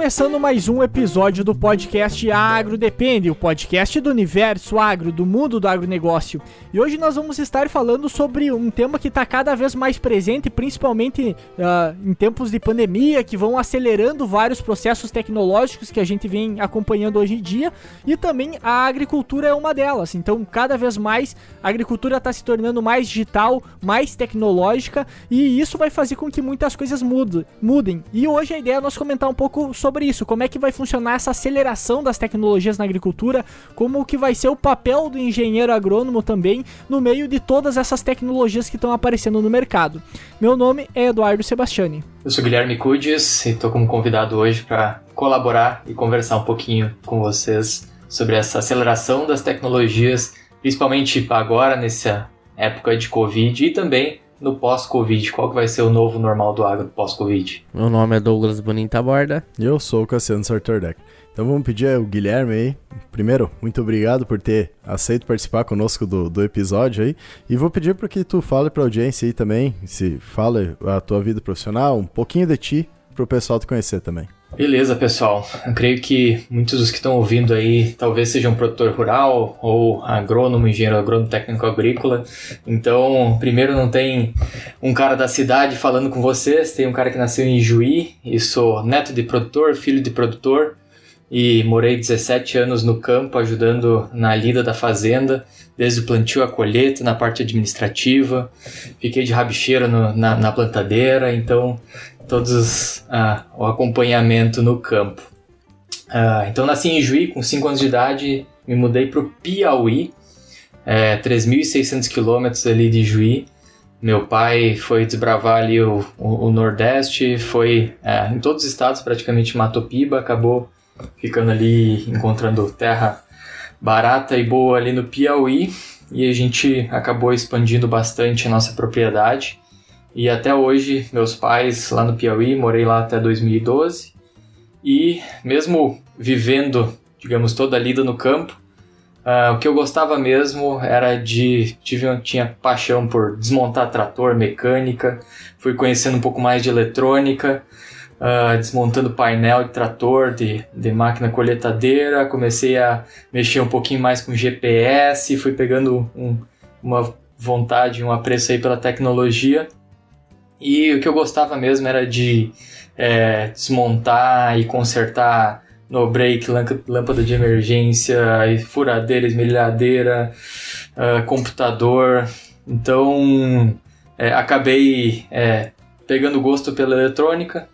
começando mais um episódio do podcast Agro Depende, o podcast do universo agro, do mundo do agronegócio. E hoje nós vamos estar falando sobre um tema que está cada vez mais presente, principalmente uh, em tempos de pandemia, que vão acelerando vários processos tecnológicos que a gente vem acompanhando hoje em dia, e também a agricultura é uma delas. Então, cada vez mais a agricultura está se tornando mais digital, mais tecnológica, e isso vai fazer com que muitas coisas mudem. E hoje a ideia é nós comentar um pouco sobre isso, como é que vai funcionar essa aceleração das tecnologias na agricultura, como que vai ser o papel do engenheiro agrônomo também no meio de todas essas tecnologias que estão aparecendo no mercado. Meu nome é Eduardo Sebastiani. Eu sou Guilherme Cudes e estou como convidado hoje para colaborar e conversar um pouquinho com vocês sobre essa aceleração das tecnologias, principalmente agora nessa época de Covid e também no pós-Covid? Qual que vai ser o novo normal do agro pós-Covid? Meu nome é Douglas Bonita Borda. E eu sou o Cassiano Sartordeck. Então vamos pedir ao Guilherme aí. Primeiro, muito obrigado por ter aceito participar conosco do, do episódio aí. E vou pedir para que tu fale para a audiência aí também, se fala a tua vida profissional, um pouquinho de ti, para o pessoal te conhecer também. Beleza, pessoal. Eu creio que muitos dos que estão ouvindo aí talvez sejam produtor rural ou agrônomo, engenheiro agrônomo, técnico agrícola. Então, primeiro não tem um cara da cidade falando com vocês, tem um cara que nasceu em Juí e sou neto de produtor, filho de produtor e morei 17 anos no campo ajudando na lida da fazenda, desde o plantio à colheita, na parte administrativa. Fiquei de rabicheira no, na, na plantadeira, então todos ah, o acompanhamento no campo. Ah, então nasci em Juí com 5 anos de idade, me mudei para o Piauí, é, 3.600 quilômetros ali de Juí. Meu pai foi desbravar ali o, o, o Nordeste, foi é, em todos os estados praticamente Mato Piba, acabou ficando ali encontrando terra barata e boa ali no Piauí e a gente acabou expandindo bastante a nossa propriedade. E até hoje, meus pais lá no Piauí, morei lá até 2012. E mesmo vivendo, digamos, toda a lida no campo, uh, o que eu gostava mesmo era de. Tive, tinha paixão por desmontar trator, mecânica, fui conhecendo um pouco mais de eletrônica, uh, desmontando painel de trator, de, de máquina colheitadeira, comecei a mexer um pouquinho mais com GPS, fui pegando um, uma vontade, um apreço aí pela tecnologia. E o que eu gostava mesmo era de é, desmontar e consertar no break, lâmpada de emergência, furadeira, esmerilhadeira, uh, computador. Então, é, acabei é, pegando gosto pela eletrônica,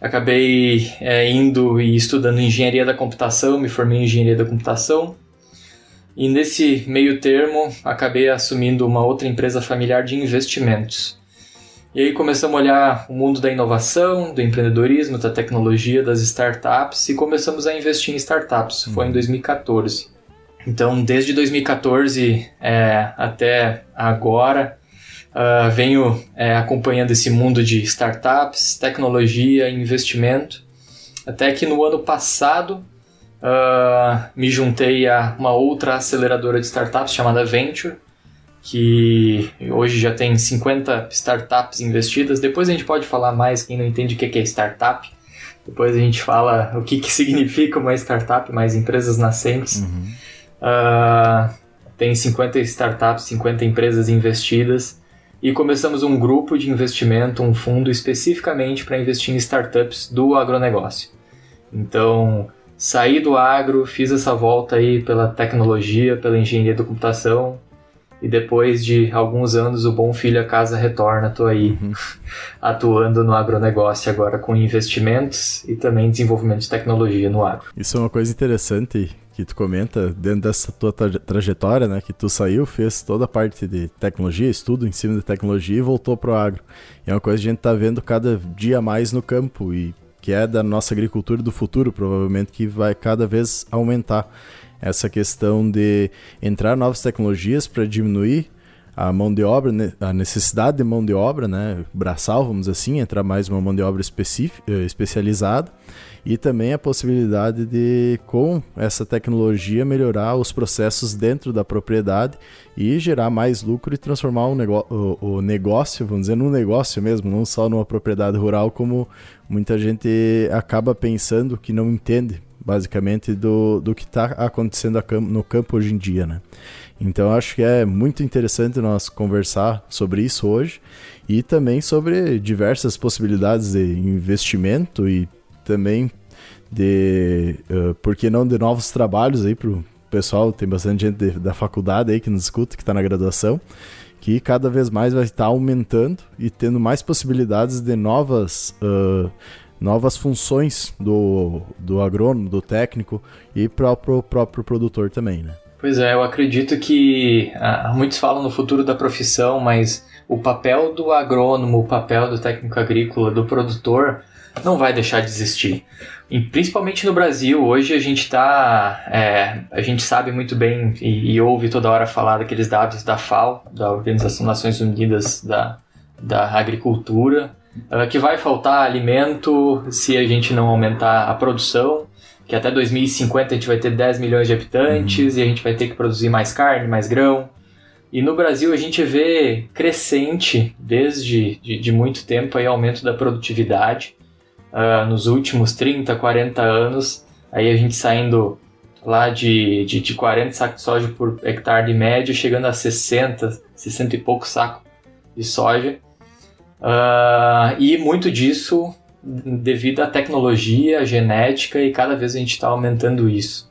acabei é, indo e estudando engenharia da computação, me formei em engenharia da computação. E nesse meio termo, acabei assumindo uma outra empresa familiar de investimentos. E aí começamos a olhar o mundo da inovação, do empreendedorismo, da tecnologia, das startups e começamos a investir em startups. Foi em 2014. Uhum. Então, desde 2014 é, até agora, uh, venho é, acompanhando esse mundo de startups, tecnologia investimento. Até que no ano passado uh, me juntei a uma outra aceleradora de startups chamada Venture que hoje já tem 50 startups investidas. Depois a gente pode falar mais, quem não entende o que é startup. Depois a gente fala o que, que significa uma startup, mais empresas nascentes. Uhum. Uh, tem 50 startups, 50 empresas investidas. E começamos um grupo de investimento, um fundo especificamente para investir em startups do agronegócio. Então, saí do agro, fiz essa volta aí pela tecnologia, pela engenharia da computação, e depois de alguns anos o bom filho a casa retorna, tô aí uhum. atuando no agronegócio agora com investimentos e também desenvolvimento de tecnologia no agro. Isso é uma coisa interessante que tu comenta dentro dessa tua tra trajetória, né, que tu saiu, fez toda a parte de tecnologia, estudo em cima de tecnologia e voltou pro agro. E é uma coisa que a gente tá vendo cada dia mais no campo e que é da nossa agricultura do futuro, provavelmente que vai cada vez aumentar essa questão de entrar novas tecnologias para diminuir a mão de obra, a necessidade de mão de obra, né, braçal, vamos assim, entrar mais uma mão de obra eh, especializada e também a possibilidade de, com essa tecnologia, melhorar os processos dentro da propriedade e gerar mais lucro e transformar o, o, o negócio, vamos dizer, num negócio mesmo, não só numa propriedade rural, como muita gente acaba pensando que não entende basicamente do, do que está acontecendo no campo hoje em dia, né? Então acho que é muito interessante nós conversar sobre isso hoje e também sobre diversas possibilidades de investimento e também de, uh, por que não, de novos trabalhos aí pro pessoal, tem bastante gente de, da faculdade aí que nos escuta, que está na graduação, que cada vez mais vai estar aumentando e tendo mais possibilidades de novas, uh, novas funções do, do agrônomo, do técnico e para o próprio produtor também, né? Pois é, eu acredito que ah, muitos falam no futuro da profissão, mas o papel do agrônomo, o papel do técnico agrícola, do produtor, não vai deixar de existir. E principalmente no Brasil, hoje a gente está. É, a gente sabe muito bem e, e, ouve toda hora falar daqueles dados da FAO, da Organização das Nações Unidas da, da Agricultura, que vai faltar alimento se a gente não aumentar a produção que até 2050 a gente vai ter 10 milhões de habitantes uhum. e a gente vai ter que produzir mais carne, mais grão. E no Brasil a gente vê crescente desde de, de muito tempo aí aumento da produtividade. Uh, nos últimos 30, 40 anos, aí a gente saindo lá de, de, de 40 sacos de soja por hectare de média, chegando a 60, 60 e pouco sacos de soja. Uh, e muito disso devido à tecnologia, à genética e cada vez a gente está aumentando isso.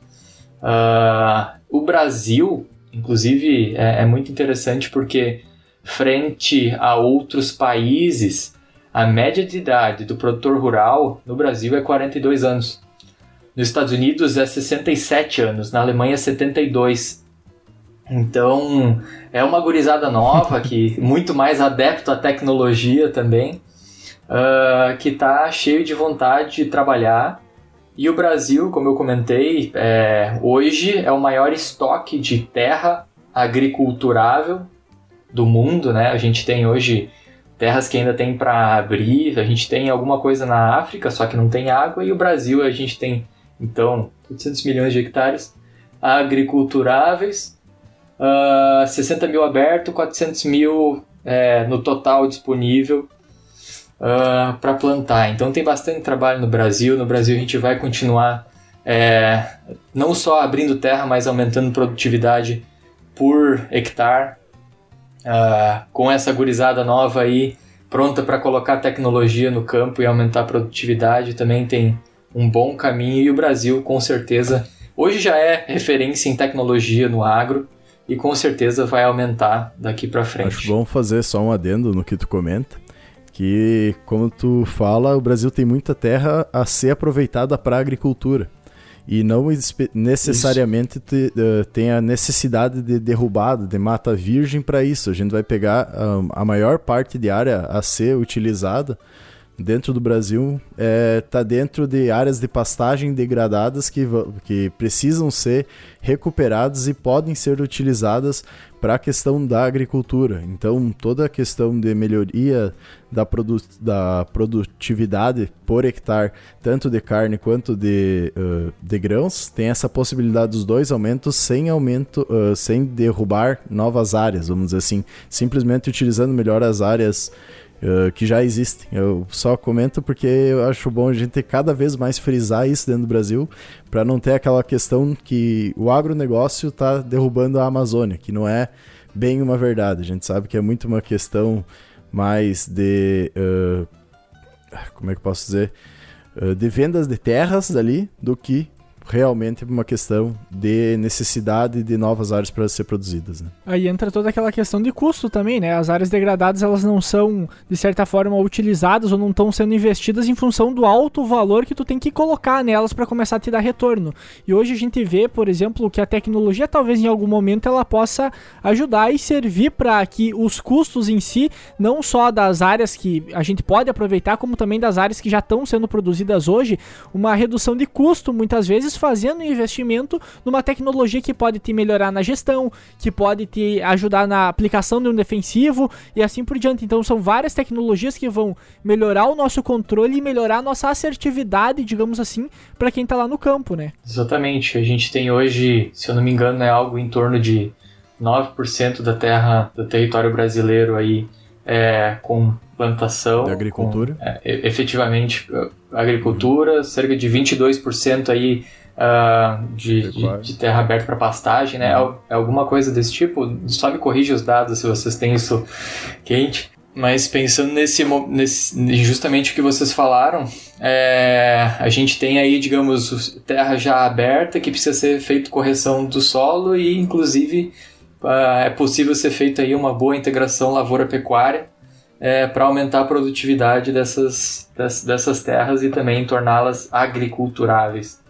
Uh, o Brasil, inclusive, é, é, muito interessante porque frente a outros países, a média de idade do produtor rural no Brasil é 42 anos. Nos Estados Unidos é 67 anos, na Alemanha é 72. Então, é uma gurizada nova que muito mais adepto à tecnologia também uh, que está cheio de vontade de trabalhar. E o Brasil, como eu comentei, é, hoje é o maior estoque de terra agriculturável do mundo, né? A gente tem hoje terras que ainda tem para abrir, a gente tem alguma coisa na África, só que não tem água, e o Brasil a gente tem, então, 800 milhões de hectares agriculturáveis, uh, 60 mil aberto, 400 mil é, no total disponível uh, ah, para plantar. Então tem bastante trabalho no Brasil. No Brasil a gente vai continuar é, não só abrindo terra, mas aumentando produtividade por hectare. Uh, com essa gurizada nova aí, pronta para colocar tecnologia no campo e aumentar a produtividade, também tem um bom caminho. E o Brasil, com certeza, hoje já é referência em tecnologia no agro e com certeza vai aumentar daqui para frente. Acho bom fazer só um adendo no que tu comenta que, como tu fala, o Brasil tem muita terra a ser aproveitada para agricultura. E não necessariamente te, uh, tem a necessidade de derrubada, de mata virgem para isso. A gente vai pegar um, a maior parte de área a ser utilizada dentro do Brasil está é, dentro de áreas de pastagem degradadas que, que precisam ser recuperadas e podem ser utilizadas para a questão da agricultura. Então, toda a questão de melhoria da, produ da produtividade por hectare, tanto de carne quanto de, uh, de grãos, tem essa possibilidade dos dois aumentos sem aumento, uh, sem derrubar novas áreas, vamos dizer assim, simplesmente utilizando melhor as áreas Uh, que já existem. Eu só comento porque eu acho bom a gente cada vez mais frisar isso dentro do Brasil, para não ter aquela questão que o agronegócio está derrubando a Amazônia, que não é bem uma verdade. A gente sabe que é muito uma questão mais de. Uh, como é que eu posso dizer? Uh, de vendas de terras ali do que realmente uma questão de necessidade de novas áreas para ser produzidas. Né? Aí entra toda aquela questão de custo também, né? As áreas degradadas elas não são de certa forma utilizadas ou não estão sendo investidas em função do alto valor que tu tem que colocar nelas para começar a te dar retorno. E hoje a gente vê, por exemplo, que a tecnologia talvez em algum momento ela possa ajudar e servir para que os custos em si, não só das áreas que a gente pode aproveitar, como também das áreas que já estão sendo produzidas hoje, uma redução de custo muitas vezes vezes fazendo um investimento numa tecnologia que pode te melhorar na gestão, que pode te ajudar na aplicação de um defensivo e assim por diante. Então são várias tecnologias que vão melhorar o nosso controle e melhorar a nossa assertividade, digamos assim, para quem está lá no campo, né? Exatamente. A gente tem hoje, se eu não me engano, é algo em torno de 9% da terra do território brasileiro aí é, com plantação. De agricultura. Com, é, efetivamente, agricultura, uhum. cerca de 22% aí uh, de, de, de, terra aberta para pastagem, né? É, é, alguma coisa desse tipo? Só me corrige os dados se vocês têm isso quente. Mas pensando nesse, nesse justamente o que vocês falaram, é, a gente tem aí, digamos, terra já aberta que precisa ser feita correção do solo e, inclusive, uh, é possível ser feita aí uma boa integração lavoura-pecuária é, para aumentar a produtividade dessas, dessas terras e também torná-las agriculturáveis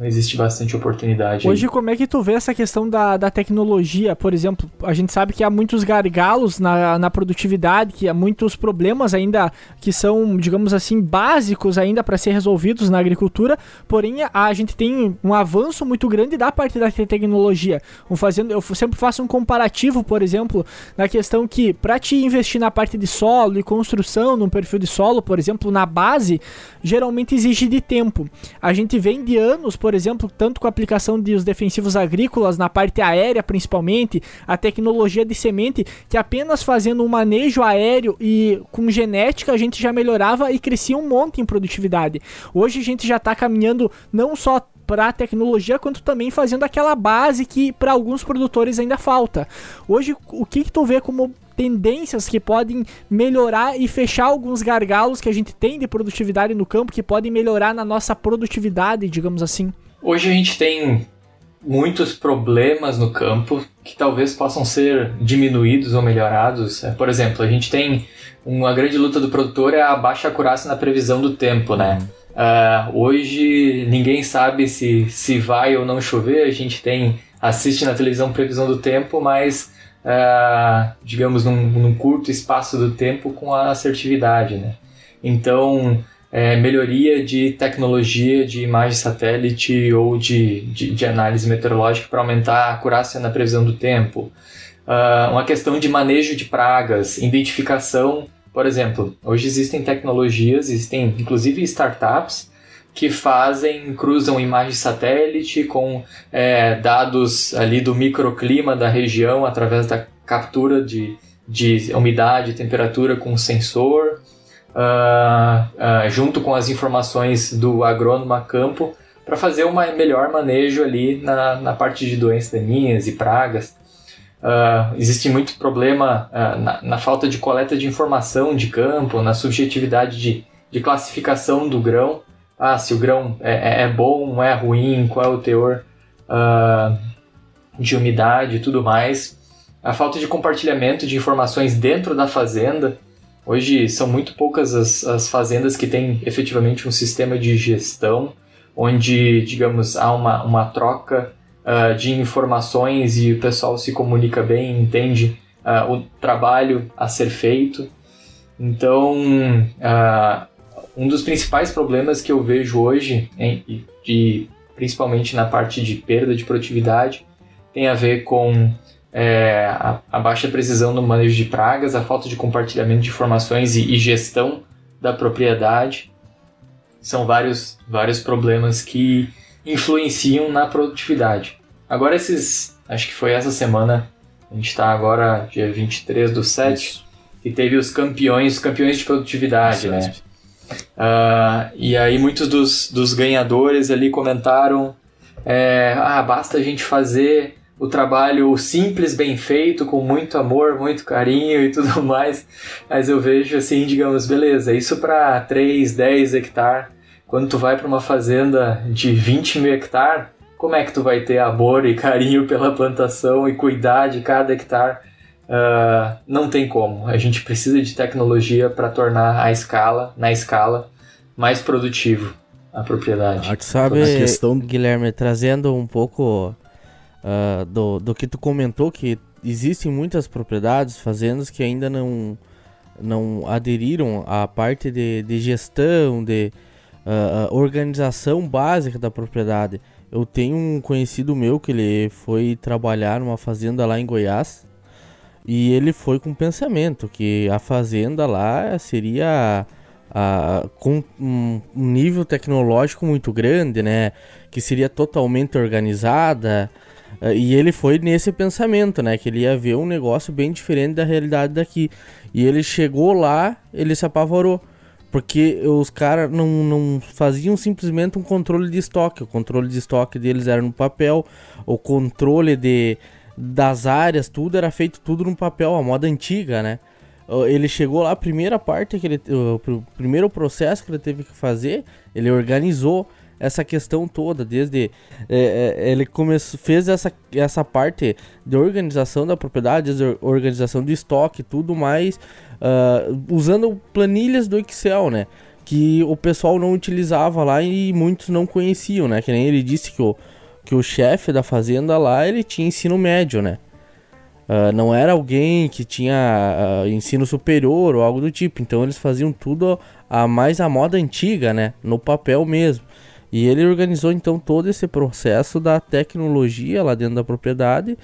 existe bastante oportunidade. Hoje, aí. como é que tu vê essa questão da, da tecnologia? Por exemplo, a gente sabe que há muitos gargalos na, na produtividade, que há muitos problemas ainda que são, digamos assim, básicos ainda para ser resolvidos na agricultura, porém a, gente tem um avanço muito grande da parte da tecnologia. Um fazendo, eu sempre faço um comparativo, por exemplo, na questão que para te investir na parte de solo e construção, num perfil de solo, por exemplo, na base, geralmente exige de tempo. A gente vem de anos por exemplo, tanto com a aplicação dos defensivos agrícolas na parte aérea, principalmente, a tecnologia de semente, que apenas fazendo um manejo aéreo e com genética a gente já melhorava e crescia um monte em produtividade. Hoje a gente já está caminhando não só para a tecnologia, quanto também fazendo aquela base que para alguns produtores ainda falta. Hoje, o que, que tu vê como tendências que podem melhorar e fechar alguns gargalos que a gente tem de produtividade no campo, que podem melhorar na nossa produtividade, digamos assim? Hoje a gente tem muitos problemas no campo que talvez possam ser diminuídos ou melhorados. É, por exemplo, a gente tem uma grande luta do produtor é a baixa acurácia na previsão do tempo, né? Uh, hoje ninguém sabe se, se vai ou não chover. A gente tem assiste na televisão previsão do tempo, mas uh, digamos, num, num, curto espaço do tempo com a assertividade, né? Então, é, melhoria de tecnologia de imagem satélite ou de, de, de análise meteorológica para aumentar a acurácia na previsão do tempo. Uh, uma questão de manejo de pragas, identificação. Por exemplo, hoje existem tecnologias, existem inclusive startups que fazem, cruzam imagem satélite com é, dados ali do microclima da região através da captura de, de umidade temperatura com sensor, uh, uh, junto com as informações do agrônomo a campo, para fazer um melhor manejo ali na, na parte de doenças daninhas e pragas. Uh, existe muito problema na, na falta de coleta de informação de campo, na subjetividade de, de classificação do grão ah, se o grão é, é, é bom, é ruim, qual é o teor uh, de umidade e tudo mais. A falta de compartilhamento de informações dentro da fazenda. Hoje são muito poucas as, as fazendas que têm efetivamente um sistema de gestão, onde, digamos, há uma, uma troca uh, de informações e o pessoal se comunica bem, entende uh, o trabalho a ser feito. Então, uh, um dos principais problemas que eu vejo hoje, hein, e, principalmente na parte de perda de produtividade, tem a ver com é, a, a, baixa precisão no manejo de pragas, a falta de compartilhamento de informações e, e gestão da propriedade. São vários, vários problemas que influenciam na produtividade. Agora, esses. Acho que foi essa semana, a gente está agora, dia 23 do 7, Isso. que teve os campeões, campeões de produtividade, Isso, né? Uh, e aí muitos dos, dos ganhadores ali comentaram: é, ah, basta a gente fazer o trabalho simples, bem feito, com muito amor, muito carinho e tudo mais. Mas eu vejo assim, digamos, beleza, isso para 3, 10 hectares. Quando tu vai para uma fazenda de 20 mil hectares, como é que tu vai ter amor e carinho pela plantação e cuidar de cada hectare? Uh, não tem como. A gente precisa de tecnologia para tornar a escala, na escala, mais produtivo a propriedade. Ah, sabe, a questão... Guilherme, trazendo um pouco uh, do, do que tu comentou, que existem muitas propriedades, fazendas que ainda não, não aderiram à parte de, de gestão, de uh, organização básica da propriedade. eu tenho um conhecido meu que ele foi trabalhar numa fazenda lá em Goiás e ele foi com o pensamento que a fazenda lá seria a, com um nível tecnológico muito grande, né? Que seria totalmente organizada. Eh, e ele foi nesse pensamento, né? Que ele ia ver um negócio bem diferente da realidade daqui. E ele chegou lá, ele se apavorou. Porque os caras não, não faziam simplesmente um controle de estoque. O controle de estoque deles era no papel. O controle de, das áreas, tudo era feito tudo no papel, a moda antiga, né? Ele chegou lá, a primeira parte que ele. O primeiro processo que ele teve que fazer, ele organizou essa questão toda, desde é, é, ele começou, fez essa, essa parte de organização da propriedade, de organização do estoque, tudo mais, uh, usando planilhas do Excel, né? Que o pessoal não utilizava lá e muitos não conheciam, né? Que nem ele disse que o, que o chefe da fazenda lá, ele tinha ensino médio, né? Uh, não era alguém que tinha uh, ensino superior ou algo do tipo. Então eles faziam tudo a mais a moda antiga, né? No papel mesmo. E ele organizou então todo esse processo da tecnologia lá dentro da propriedade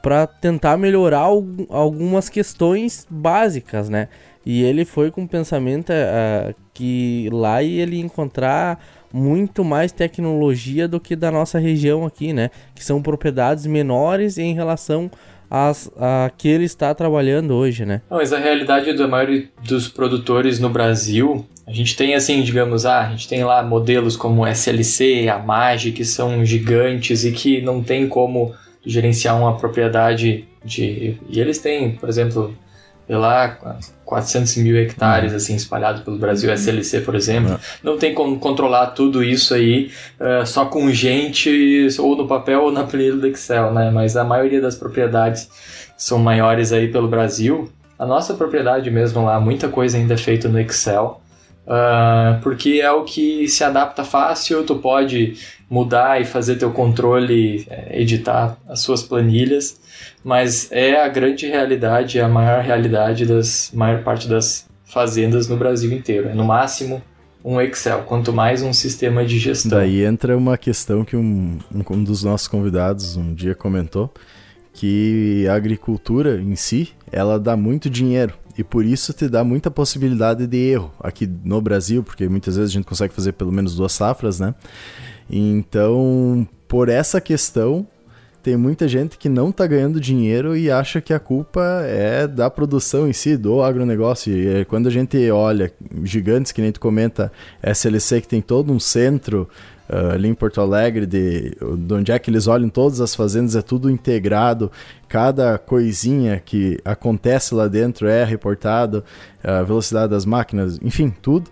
para tentar melhorar algumas questões básicas, né? E ele foi com o pensamento uh, que lá ele ia encontrar muito mais tecnologia do que da nossa região aqui, né? Que são propriedades menores em relação as, a que ele está trabalhando hoje, né? Não, mas a realidade da maioria dos produtores no Brasil a gente tem assim, digamos, ah, a gente tem lá modelos como SLC, a MAGE, que são gigantes e que não tem como gerenciar uma propriedade de... E eles têm, por exemplo, sei lá, 400 mil hectares assim espalhados pelo Brasil, SLC, por exemplo. Uhum. Não tem como controlar tudo isso aí uh, só com gente, ou no papel ou na planilha do Excel, né? Mas a maioria das propriedades são maiores aí pelo Brasil. A nossa propriedade mesmo lá, muita coisa ainda é feita no Excel. Uh, porque é o que se adapta fácil, tu pode mudar e fazer teu controle, é, editar as suas planilhas, mas é a grande realidade, é a maior realidade das maior parte das fazendas no Brasil inteiro. É no máximo um Excel, quanto mais um sistema de gestão. Daí entra uma questão que um, um dos nossos convidados um dia comentou, que a agricultura em si, ela dá muito dinheiro e por isso te dá muita possibilidade de erro aqui no Brasil, porque muitas vezes a gente consegue fazer pelo menos duas safras, né? Então, por essa questão, tem muita gente que não está ganhando dinheiro e acha que a culpa é da produção em si, do agronegócio. E quando a gente olha gigantes, que nem tu comenta, SLC que tem todo um centro uh, ali em Porto Alegre, de, de onde é que eles olham todas as fazendas, é tudo integrado, cada coisinha que acontece lá dentro é reportado, a velocidade das máquinas, enfim, tudo.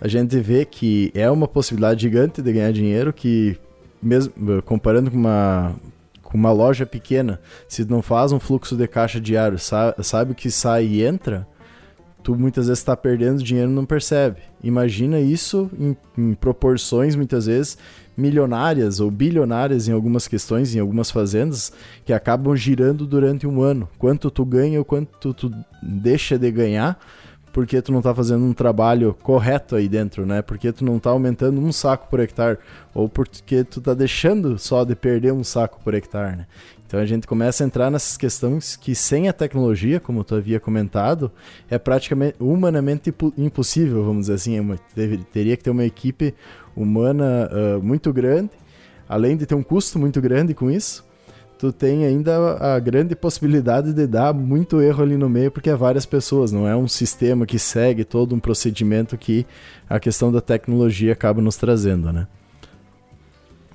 A gente vê que é uma possibilidade gigante de ganhar dinheiro que, mesmo comparando com uma, com uma loja pequena, se não faz um fluxo de caixa diário, sabe, sabe o que sai e entra, tu muitas vezes está perdendo dinheiro e não percebe. Imagina isso em, em, proporções, muitas vezes, milionárias ou bilionárias em algumas questões, em algumas fazendas, que acabam girando durante um ano. Quanto tu ganha ou quanto tu deixa de ganhar, porque tu não está fazendo um trabalho correto aí dentro, né? Porque tu não está aumentando um saco por hectare, ou porque tu está deixando só de perder um saco por hectare, né? Então a gente começa a entrar nessas questões que sem a tecnologia, como tu havia comentado, é praticamente humanamente impossível, vamos dizer assim. É uma, teria que ter uma equipe humana uh, muito grande, além de ter um custo muito grande com isso. Tu tem ainda a grande possibilidade de dar muito erro ali no meio, porque é várias pessoas, não é um sistema que segue todo um procedimento que a questão da tecnologia acaba nos trazendo, né?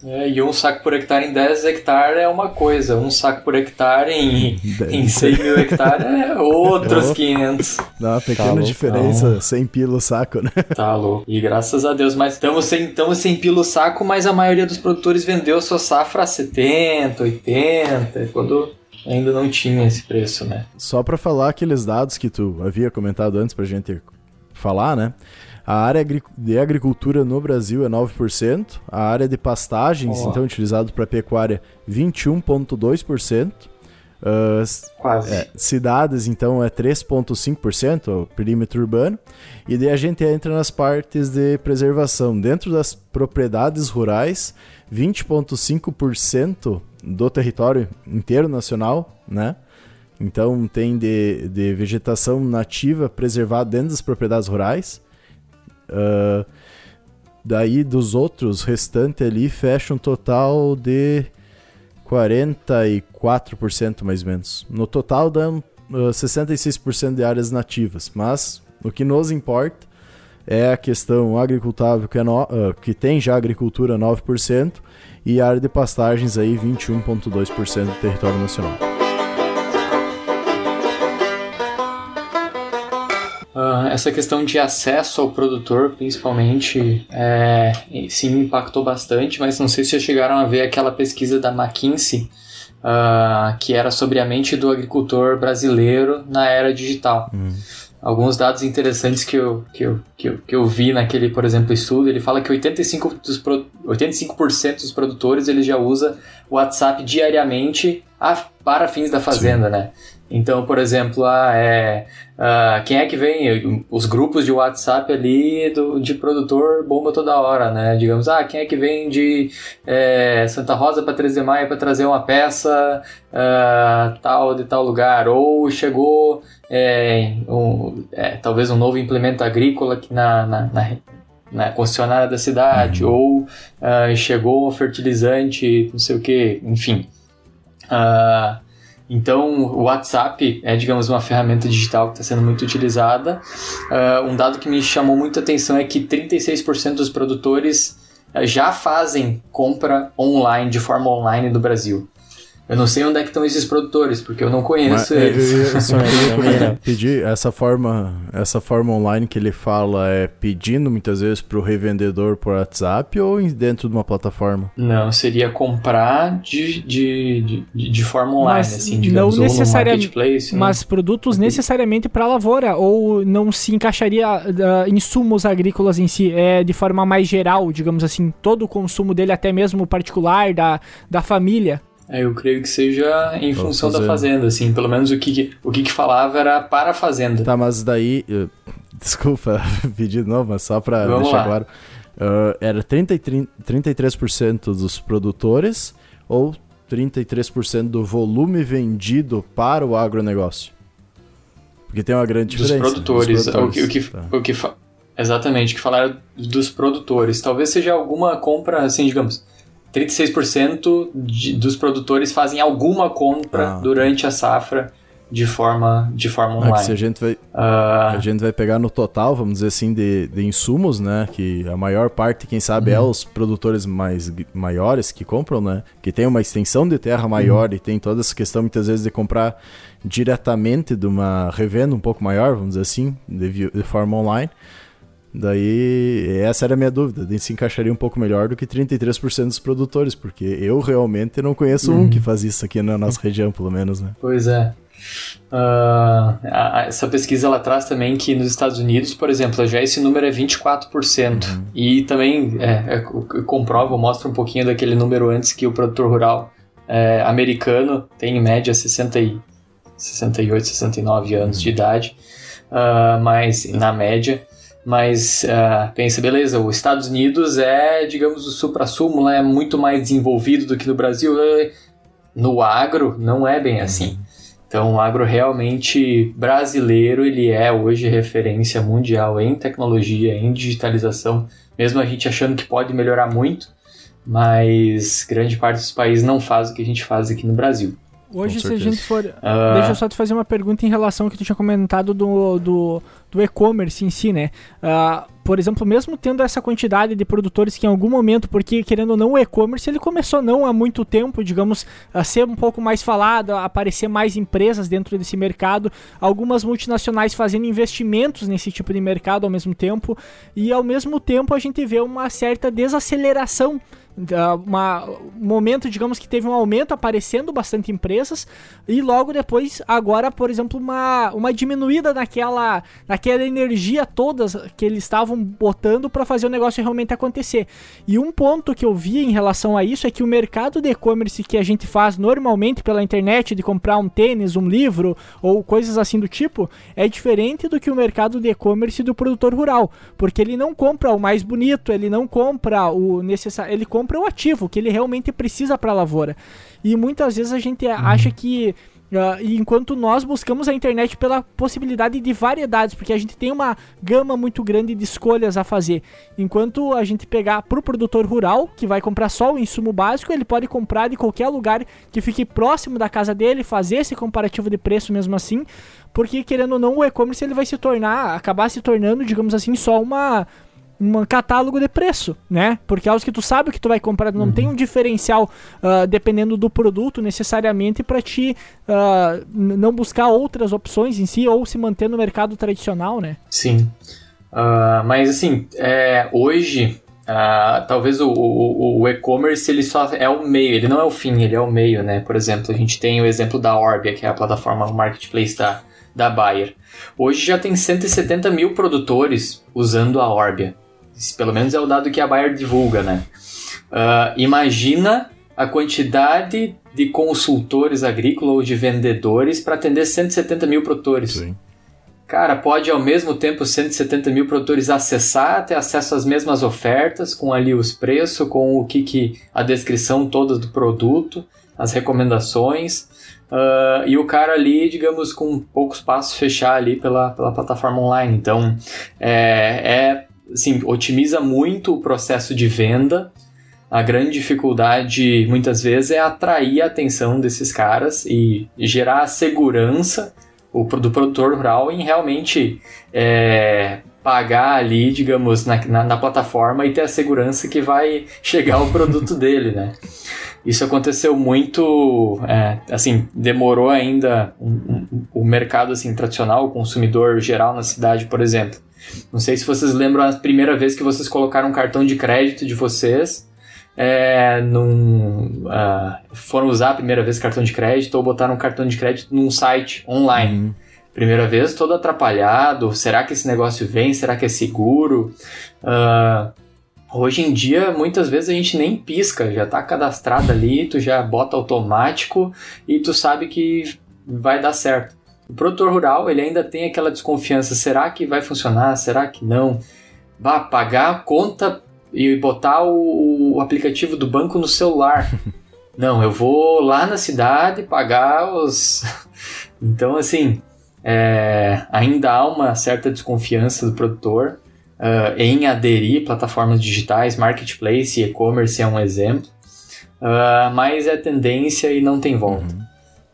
É, e um saco por hectare em 10 hectares é uma coisa, um saco por hectare em, em 100 mil hectares é outros 500. Dá uma pequena tá diferença, louco. 100 pila o saco, né? Tá louco. E graças a Deus, mas estamos sem, estamos sem pila o saco, mas a maioria dos produtores vendeu sua safra a 70, 80, quando ainda não tinha esse preço, né? Só para falar aqueles dados que tu havia comentado antes pra gente falar, né? A área de agricultura no Brasil é 9%, a área de pastagens, oh. então utilizado para pecuária, 21,2%, Uh, Quase. é, cidades, então, é 3,5%, o perímetro urbano. E daí a gente entra nas partes de preservação. Dentro das propriedades rurais, 20,5% do território inteiro nacional, né? Então tem de, de vegetação nativa preservada dentro das propriedades rurais. Uh, daí dos outros restantes ali fecha um total de 44% mais ou menos. No total dão uh, 66% de áreas nativas, mas o que nos importa é a questão agricultável que, é no, uh, que tem já agricultura 9% e área de pastagens aí 21,2% do território nacional. Uh, essa questão de acesso ao produtor, principalmente, é, sim impactou bastante, mas não sei se já chegaram a ver aquela pesquisa da McKinsey, uh, que era sobre a mente do agricultor brasileiro na era digital. Hum. Alguns dados interessantes que eu, que, eu, que, eu, que eu vi naquele, por exemplo, estudo, ele fala que 85%, dos, 85 dos produtores ele já usa o WhatsApp diariamente a, para fins da fazenda, Sim. né? Então, por exemplo, ah, é, ah, quem é que vem? Os grupos de WhatsApp ali do, de produtor bomba toda hora, né? Digamos, ah, quem é que vem de é, Santa Rosa para 13 de maio para trazer uma peça ah, tal de tal lugar? Ou chegou é, um, é, talvez um novo implemento agrícola aqui na, na, na na concessionária da cidade, ou uh, chegou um fertilizante, não sei o que, enfim. Uh, então, o WhatsApp é, digamos, uma ferramenta digital que está sendo muito utilizada. Uh, um dado que me chamou muita atenção é que 36% dos produtores já fazem compra online, de forma online no Brasil. Eu não sei onde é que estão esses produtores, porque eu não conheço Mas, eles. Eu, eu, eu pedir essa forma, essa forma online que ele fala é pedindo muitas vezes para o revendedor por WhatsApp ou dentro de uma plataforma? Não, seria comprar de, de, de, de forma online, mas assim, digamos, não necessariamente, né? Mas produtos necessariamente para lavoura ou não se encaixaria uh, insumos agrícolas em si, é de forma mais geral, digamos assim, todo o consumo dele, até mesmo particular da, da família. É, eu creio que seja em função da fazenda, assim. Pelo menos o que, o que, que falava era para a fazenda. Tá, mas daí. Eu, desculpa pedir de novo, mas só para deixar lá. claro. Uh, era 30 33% dos produtores ou 33% do volume vendido para o agronegócio? Porque tem uma grande diferença. Dos produtores. Dos produtores. O que, o que, tá. o que Exatamente, que falaram dos produtores. Talvez seja alguma compra, assim, digamos 36% de, dos produtores fazem alguma compra ah, durante a safra de forma, de forma online. É se a gente vai uh, a gente vai pegar no total, vamos dizer assim, de, de insumos, né, que a maior parte, quem sabe, é uhum. é os produtores mais maiores que compram, né, que tem uma extensão de terra maior uhum. e tem toda essa questão muitas vezes de comprar diretamente de uma revenda um pouco maior, vamos dizer assim, de, de forma online. Daí, essa era a minha dúvida, de se encaixaria um pouco melhor do que 33% dos produtores, porque eu realmente não conheço uhum. um que faz isso aqui na nossa região, pelo menos, né? Pois é. Uh, essa pesquisa ela traz também que nos Estados Unidos, por exemplo, já esse número é 24%. Uhum. E também é, é, comprova, mostra um pouquinho daquele número antes que o produtor rural é, americano tem em média 60 e, 68, 69 anos uhum. de idade, uh, mas na média. Mas uh, pensa, beleza, os Estados Unidos é, digamos, o supra-sumo, é muito mais desenvolvido do que no Brasil. No agro, não é bem assim. Então, o agro realmente brasileiro, ele é hoje referência mundial em tecnologia, em digitalização, mesmo a gente achando que pode melhorar muito, mas grande parte dos países não faz o que a gente faz aqui no Brasil. Hoje, se a gente for. Uh... Deixa eu só te fazer uma pergunta em relação ao que tu tinha comentado do, do, do e-commerce em si, né? Uh, por exemplo, mesmo tendo essa quantidade de produtores que em algum momento, porque querendo ou não, o e-commerce ele começou não há muito tempo, digamos, a ser um pouco mais falado, a aparecer mais empresas dentro desse mercado, algumas multinacionais fazendo investimentos nesse tipo de mercado ao mesmo tempo, e ao mesmo tempo a gente vê uma certa desaceleração uma, um momento, digamos que teve um aumento aparecendo bastante empresas e logo depois agora, por exemplo, uma, uma diminuída naquela, naquela energia toda que eles estavam botando para fazer o negócio realmente acontecer. E um ponto que eu vi em relação a isso é que o mercado de e-commerce que a gente faz normalmente pela internet de comprar um tênis, um livro ou coisas assim do tipo, é diferente do que o mercado de e-commerce do produtor rural, porque ele não compra o mais bonito, ele não compra o necessário, ele compra compra o ativo que ele realmente precisa para a lavoura. E muitas vezes a gente uhum. acha que Uh, enquanto nós buscamos a internet pela possibilidade de variedades, porque a gente tem uma gama muito grande de escolhas a fazer. Enquanto a gente pegar para o produtor rural, que vai comprar só o insumo básico, ele pode comprar de qualquer lugar que fique próximo da casa dele, fazer esse comparativo de preço mesmo assim, porque querendo ou não, o e-commerce ele vai se tornar, acabar se tornando, digamos assim, só uma um catálogo de preço, né? Porque é algo que tu sabe que tu vai comprar, não uhum. tem um diferencial uh, dependendo do produto necessariamente para te uh, não buscar outras opções em si ou se manter no mercado tradicional, né? Sim. Uh, mas assim, é, hoje talvez o, o, o e-commerce ele só é o meio, ele não é o fim, ele é o meio, né? Por exemplo, a gente tem o exemplo da Orbia, que é a plataforma marketplace da, da Bayer. Hoje já tem 170 mil produtores usando a Orbia. Pelo menos é o dado que a Bayer divulga, né? Uh, imagina a quantidade de consultores agrícolas ou de vendedores para atender 170 mil produtores. Sim. Cara, pode ao mesmo tempo 170 mil produtores acessar, ter acesso às mesmas ofertas, com ali os preços, com o que, que a descrição toda do produto, as recomendações, uh, e o cara ali, digamos, com poucos passos fechar ali pela, pela plataforma online. Então, é, é assim, otimiza muito o processo de venda. A grande dificuldade, muitas vezes, é atrair a atenção desses caras e gerar segurança do produtor rural em realmente é, pagar ali, digamos, na, na, na, plataforma e ter a segurança que vai chegar o produto dele, né? Isso aconteceu muito, é, assim, demorou ainda um, um, o mercado assim tradicional, o consumidor geral na cidade, por exemplo, não sei se vocês lembram a primeira vez que vocês colocaram um cartão de crédito de vocês. É, num, uh, foram usar a primeira vez cartão de crédito ou botaram um cartão de crédito num site online. Uhum. Primeira vez todo atrapalhado. Será que esse negócio vem? Será que é seguro? Uh, hoje em dia, muitas vezes a gente nem pisca, já está cadastrado ali, tu já bota automático e tu sabe que vai dar certo. O produtor rural, ele ainda tem aquela desconfiança, será que vai funcionar, será que não? Bah, pagar a conta e botar o, o aplicativo do banco no celular. não, eu vou lá na cidade pagar os... então, assim, é, ainda há uma certa desconfiança do produtor uh, em aderir plataformas digitais, marketplace e e-commerce é um exemplo, uh, mas é tendência e não tem volta. Uhum.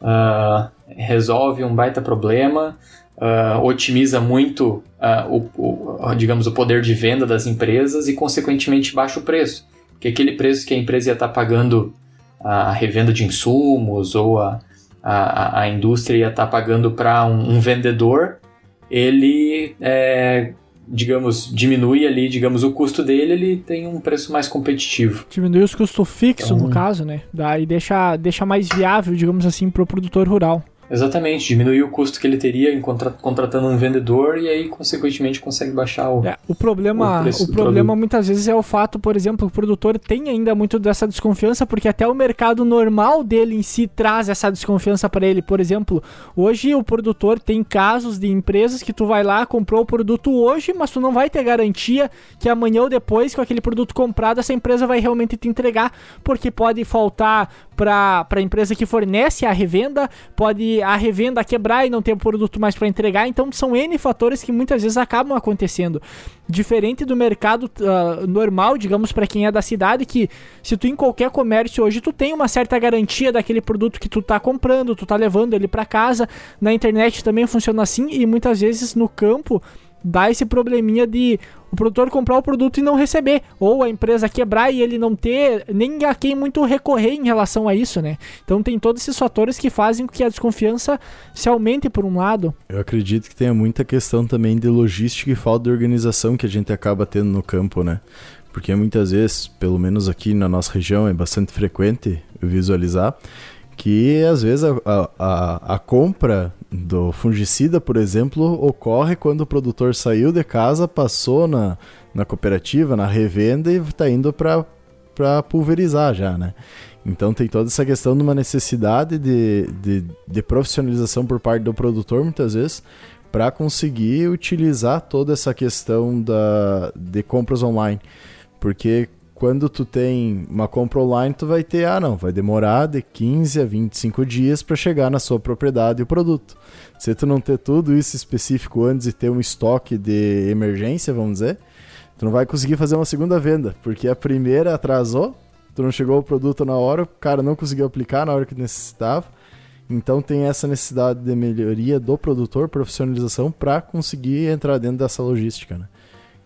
Uh, resolve um baita problema, uh, otimiza muito uh, o, o, digamos, o poder de venda das empresas e, consequentemente, baixa o preço. Porque aquele preço que a empresa ia estar tá pagando a revenda de insumos ou a, a, a indústria ia estar tá pagando para um, um, vendedor, ele, é, digamos, diminui ali, digamos, o custo dele, ele tem um preço mais competitivo. Diminui os custos fixos, então, no caso, né? Daí deixa, deixa mais viável, digamos assim, para o produtor rural. Exatamente, diminuir o custo que ele teria em contra contratando um vendedor e aí, consequentemente, consegue baixar o. É, o problema, o, o problema muitas vezes é o fato, por exemplo, o produtor tem ainda muito dessa desconfiança, porque até o mercado normal dele em si traz essa desconfiança para ele. Por exemplo, hoje o produtor tem casos de empresas que tu vai lá, comprou o produto hoje, mas tu não vai ter garantia que amanhã ou depois, com aquele produto comprado, essa empresa vai realmente te entregar, porque pode faltar para a empresa que fornece a revenda, pode a revenda quebrar e não ter o produto mais para entregar. Então são N fatores que muitas vezes acabam acontecendo. Diferente do mercado uh, normal, digamos, para quem é da cidade, que se tu em qualquer comércio hoje tu tem uma certa garantia daquele produto que tu tá comprando, tu tá levando ele para casa. Na internet também funciona assim e muitas vezes no campo dá esse probleminha de o produtor comprar o produto e não receber, ou a empresa quebrar e ele não ter nem a quem muito recorrer em relação a isso, né? Então tem todos esses fatores que fazem com que a desconfiança se aumente por um lado. Eu acredito que tenha muita questão também de logística e falta de organização que a gente acaba tendo no campo, né? porque muitas vezes, pelo menos aqui na nossa região, é bastante frequente visualizar que às vezes a, a, a, compra do fungicida, por exemplo, ocorre quando o produtor saiu de casa, passou na, na cooperativa, na revenda e está indo para pulverizar já, né? Então tem toda essa questão de uma necessidade de, de, de profissionalização por parte do produtor, muitas vezes, para conseguir utilizar toda essa questão da, de compras online. Porque quando tu tem uma compra online, tu vai ter, ah não, vai demorar de 15 a 25 dias para chegar na sua propriedade o produto. Se tu não ter tudo isso específico antes e ter um estoque de emergência, vamos dizer, tu não vai conseguir fazer uma segunda venda, porque a primeira atrasou, tu não chegou o produto na hora, o cara não conseguiu aplicar na hora que necessitava. Então tem essa necessidade de melhoria do produtor, profissionalização, para conseguir entrar dentro dessa logística, né?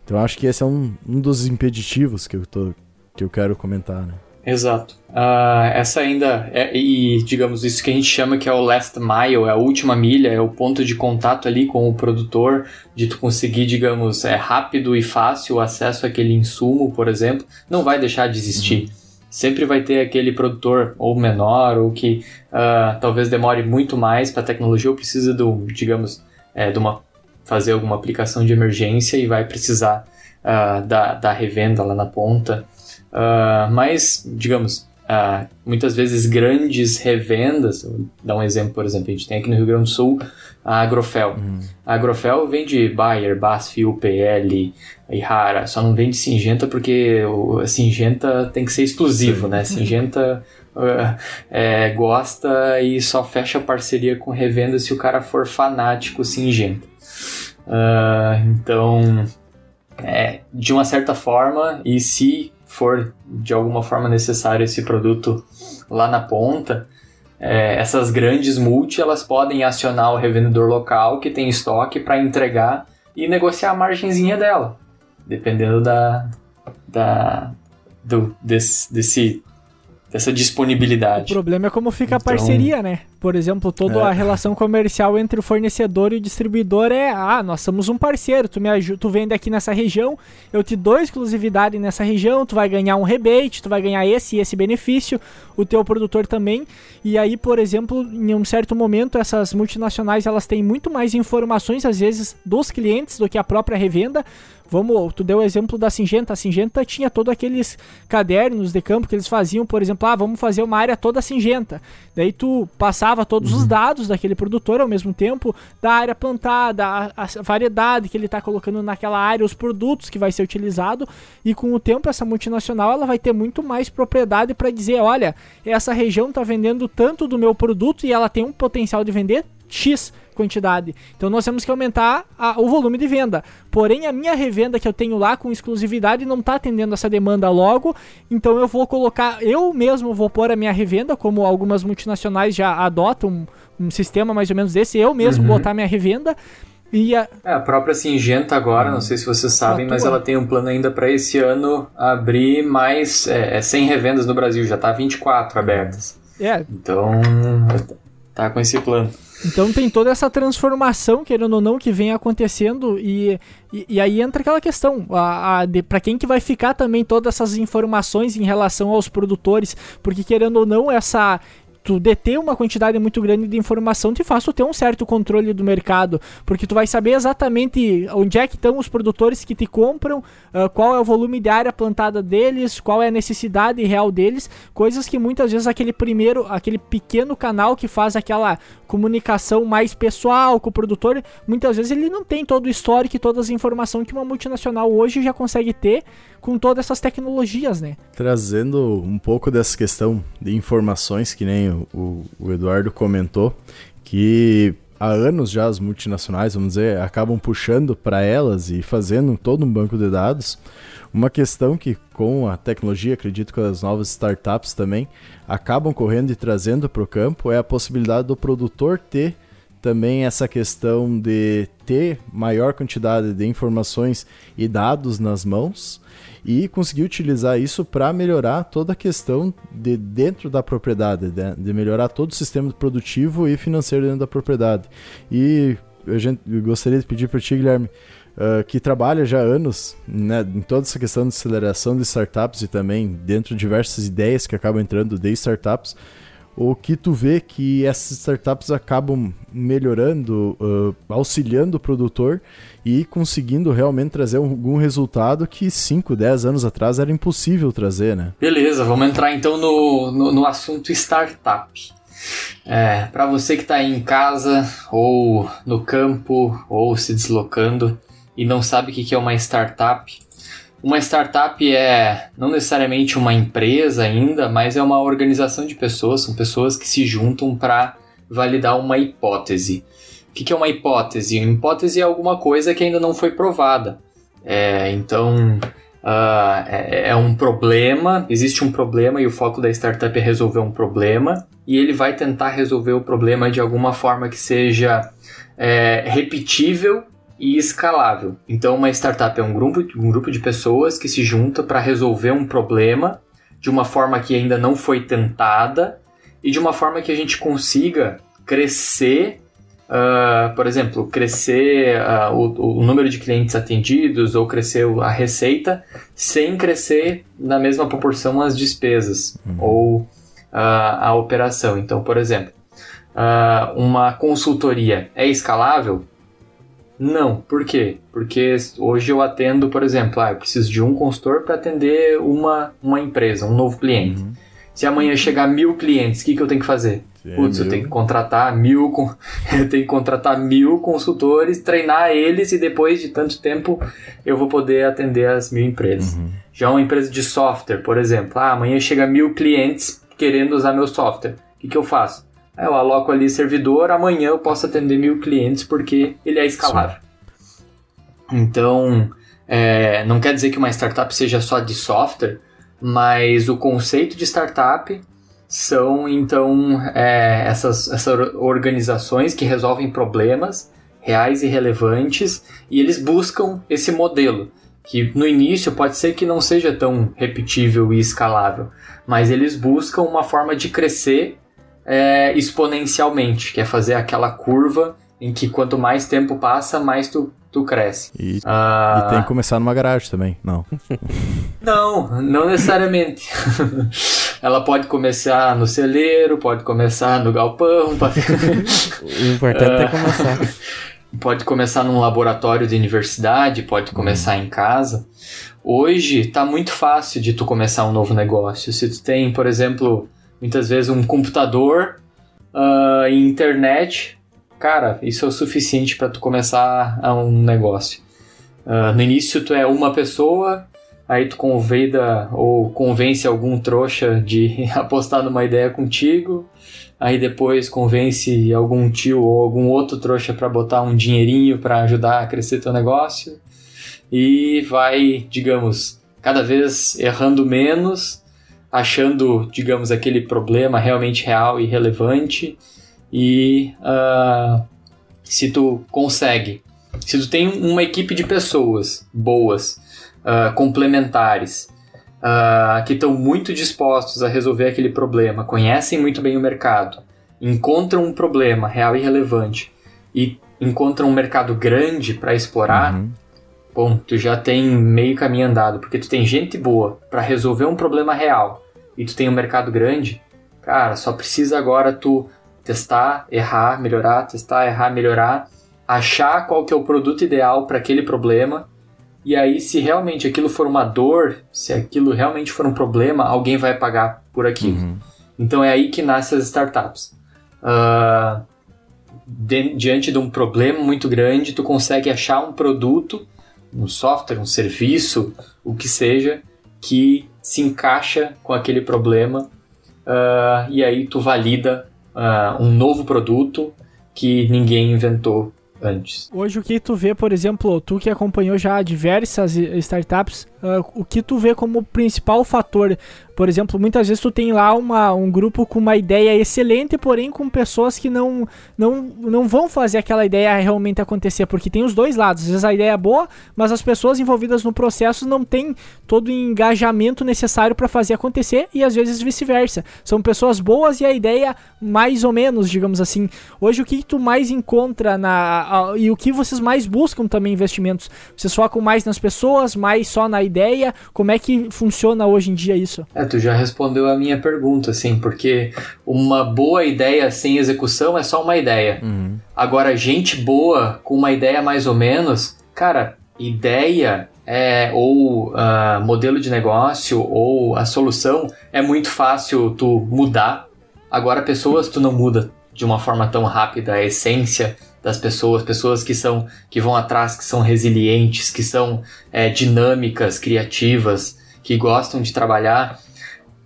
Então acho que esse é um, um dos impeditivos que eu, tô, que eu quero comentar, né? Exato. Uh, essa ainda é, e digamos isso que a gente chama que é o last mile, é a última milha, é o ponto de contato ali com o produtor, de tu conseguir, digamos, é rápido e fácil o acesso àquele insumo, por exemplo, não vai deixar de existir. Uhum sempre vai ter aquele produtor ou menor ou que uh, talvez demore muito mais para a tecnologia ou precisa do, digamos, é, de uma fazer alguma aplicação de emergência e vai precisar uh, da, da revenda lá na ponta. Uh, mas, digamos, uh, muitas vezes grandes revendas, vou dar um exemplo, por exemplo, a gente tem aqui no Rio Grande do Sul a Agrofel. Hum. A Agrofel vende Bayer, BASF, UPL e Rara, só não vende Singenta porque a Singenta tem que ser exclusivo, né? Singenta uh, é, gosta e só fecha parceria com revenda se o cara for fanático Singenta. Então, é, de uma certa forma, e se for de alguma forma necessário esse produto lá na ponta, é, essas grandes multi elas podem acionar o revendedor local que tem estoque para entregar e negociar a margenzinha dela, dependendo da, da do, desse, desse dessa disponibilidade. O problema é como fica então... a parceria, né? Por exemplo, toda é. a relação comercial entre o fornecedor e o distribuidor é: ah, nós somos um parceiro, tu me ajuda, tu vende aqui nessa região, eu te dou exclusividade nessa região, tu vai ganhar um rebate, tu vai ganhar esse e esse benefício, o teu produtor também. E aí, por exemplo, em um certo momento, essas multinacionais elas têm muito mais informações às vezes dos clientes do que a própria revenda. Vamos, tu deu o exemplo da Singenta. A Singenta tinha todos aqueles cadernos de campo que eles faziam, por exemplo, ah, vamos fazer uma área toda Singenta. Daí tu passava todos uhum. os dados daquele produtor ao mesmo tempo, da área plantada, a, a variedade que ele está colocando naquela área, os produtos que vai ser utilizado, e com o tempo essa multinacional ela vai ter muito mais propriedade para dizer, olha, essa região está vendendo tanto do meu produto e ela tem um potencial de vender X quantidade. Então nós temos que aumentar a, o volume de venda. Porém, a minha revenda que eu tenho lá com exclusividade não está atendendo essa demanda logo. Então eu vou colocar, eu mesmo vou pôr a minha revenda, como algumas multinacionais já adotam um, um sistema mais ou menos desse, eu mesmo uhum. botar minha revenda. E a... É, a própria Singenta agora, não sei se vocês sabem, mas ela tem um plano ainda para esse ano abrir mais é, 100 é, revendas no Brasil, já está 24 abertas. É. Então, tá com esse plano. Então tem toda essa transformação, querendo ou não, que vem acontecendo e, e, e aí entra aquela questão, a, a para quem que vai ficar também todas essas informações em relação aos produtores, porque querendo ou não, essa tu deter uma quantidade muito grande de informação te faz tu ter um certo controle do mercado, porque tu vai saber exatamente onde é que estão os produtores que te compram, uh, qual é o volume de área plantada deles, qual é a necessidade real deles, coisas que muitas vezes aquele primeiro, aquele pequeno canal que faz aquela comunicação mais pessoal com o produtor, muitas vezes ele não tem todo o histórico e todas as informações que uma multinacional hoje já consegue ter com todas essas tecnologias, né? Trazendo um pouco dessa questão de informações, que nem o, o Eduardo comentou, que há anos já as multinacionais, vamos dizer, acabam puxando para elas e fazendo todo um banco de dados. Uma questão que com a tecnologia, acredito que as novas startups também acabam correndo e trazendo para o campo é a possibilidade do produtor ter também essa questão de ter maior quantidade de informações e dados nas mãos e conseguir utilizar isso para melhorar toda a questão de dentro da propriedade, de, de, melhorar todo o sistema produtivo e financeiro dentro da propriedade. E a gente, eu gostaria de pedir para ti, Guilherme, uh, que trabalha já há anos né, em toda essa questão de aceleração de startups e também dentro de diversas ideias que acabam entrando de startups, o que tu vê que essas startups acabam melhorando, uh, auxiliando o produtor e conseguindo realmente trazer algum resultado que 5, 10 anos atrás era impossível trazer, né? Beleza, vamos entrar então no, no, no assunto startup. É, para você que está em casa, ou no campo, ou se deslocando e não sabe o que é uma startup, uma startup é não necessariamente uma empresa ainda, mas é uma organização de pessoas, são pessoas que se juntam para validar uma hipótese. O que é uma hipótese? Uma hipótese é alguma coisa que ainda não foi provada. É, então, uh, é, é, um problema, existe um problema e o foco da startup é resolver um problema, e ele vai tentar resolver o problema de alguma forma que seja é, repetível e escalável. Então, uma startup é um grupo, um grupo de pessoas que se junta para resolver um problema de uma forma que ainda não foi tentada e de uma forma que a gente consiga crescer, uh, por exemplo, crescer uh, o, o, número de clientes atendidos ou crescer a receita sem crescer na mesma proporção as despesas uhum. ou uh, a operação. Então, por exemplo, uma consultoria é escalável? Não, por quê? Porque hoje eu atendo, por exemplo, ah, eu preciso de um consultor para atender uma, uma empresa, um novo cliente. Uhum. Se amanhã chegar mil clientes, o que, que eu tenho que fazer? Putz, eu tenho que contratar mil, eu tenho que contratar mil consultores, treinar eles e depois de tanto tempo eu vou poder atender as mil empresas. Uhum. Já uma empresa de software, por exemplo, ah, amanhã chega mil clientes querendo usar meu software. O que, que eu faço? Eu aloco ali servidor, amanhã eu posso atender mil clientes porque ele é escalável. Sim. Então, é, não quer dizer que uma startup seja só de software, mas o conceito de startup são então é, essas, essas organizações que resolvem problemas reais e relevantes e eles buscam esse modelo que no início pode ser que não seja tão repetível e escalável, mas eles buscam uma forma de crescer é, exponencialmente, que é fazer aquela curva em que quanto mais tempo passa, mais tu, tu cresce. E, ah, e tem que começar numa garagem também, não? não, não necessariamente. Ela pode começar no celeiro, pode começar no galpão. Pode... o importante é começar. Pode começar num laboratório de universidade, pode começar em casa. Hoje está muito fácil de tu começar um novo negócio. Se tu tem, por exemplo, muitas vezes um computador uh, e internet, cara, isso é o suficiente para tu começar um negócio. Uh, no início tu é uma pessoa, aí tu convida ou convence algum trouxa de apostar numa ideia contigo, aí depois convence algum tio ou algum outro trouxa para botar um dinheirinho para ajudar a crescer teu negócio e vai, digamos, cada vez errando menos achando, digamos, aquele problema realmente real e relevante e uh, se tu consegue, se tu tem uma equipe de pessoas boas, uh, complementares, uh, que estão muito dispostos a resolver aquele problema, conhecem muito bem o mercado, encontram um problema real e relevante e encontram um mercado grande para explorar, uhum. bom, tu já tem meio caminho andado, porque tu tem gente boa para resolver um problema real e tu tem um mercado grande, cara, só precisa agora tu testar, errar, melhorar, testar, errar, melhorar, achar qual que é o produto ideal para aquele problema. E aí, se realmente aquilo for uma dor, se aquilo realmente for um problema, alguém vai pagar por aquilo. Uhum. Então é aí que nascem as startups. Uh, de, diante de um problema muito grande, tu consegue achar um produto, um software, um serviço, o que seja, que se encaixa com aquele problema uh, e aí tu valida uh, um novo produto que ninguém inventou antes. Hoje o que tu vê, por exemplo, tu que acompanhou já diversas startups, uh, o que tu vê como principal fator por exemplo, muitas vezes tu tem lá uma, um grupo com uma ideia excelente, porém com pessoas que não, não, não vão fazer aquela ideia realmente acontecer, porque tem os dois lados. Às vezes a ideia é boa, mas as pessoas envolvidas no processo não têm todo o engajamento necessário para fazer acontecer e às vezes vice-versa. São pessoas boas e a ideia mais ou menos, digamos assim. Hoje o que, tu mais encontra na a, e o que vocês mais buscam também investimentos? Vocês focam mais nas pessoas, mais só na ideia? Como é que funciona hoje em dia isso? É, tu já respondeu a minha pergunta, assim, porque uma boa ideia sem execução é só uma ideia. Uhum. Agora, gente boa com uma ideia mais ou menos, cara, ideia é, ou uh, modelo de negócio ou a solução é muito fácil tu mudar. Agora, pessoas tu não muda de uma forma tão rápida a essência das pessoas, pessoas que são que vão atrás, que são resilientes, que são é, dinâmicas, criativas, que gostam de trabalhar.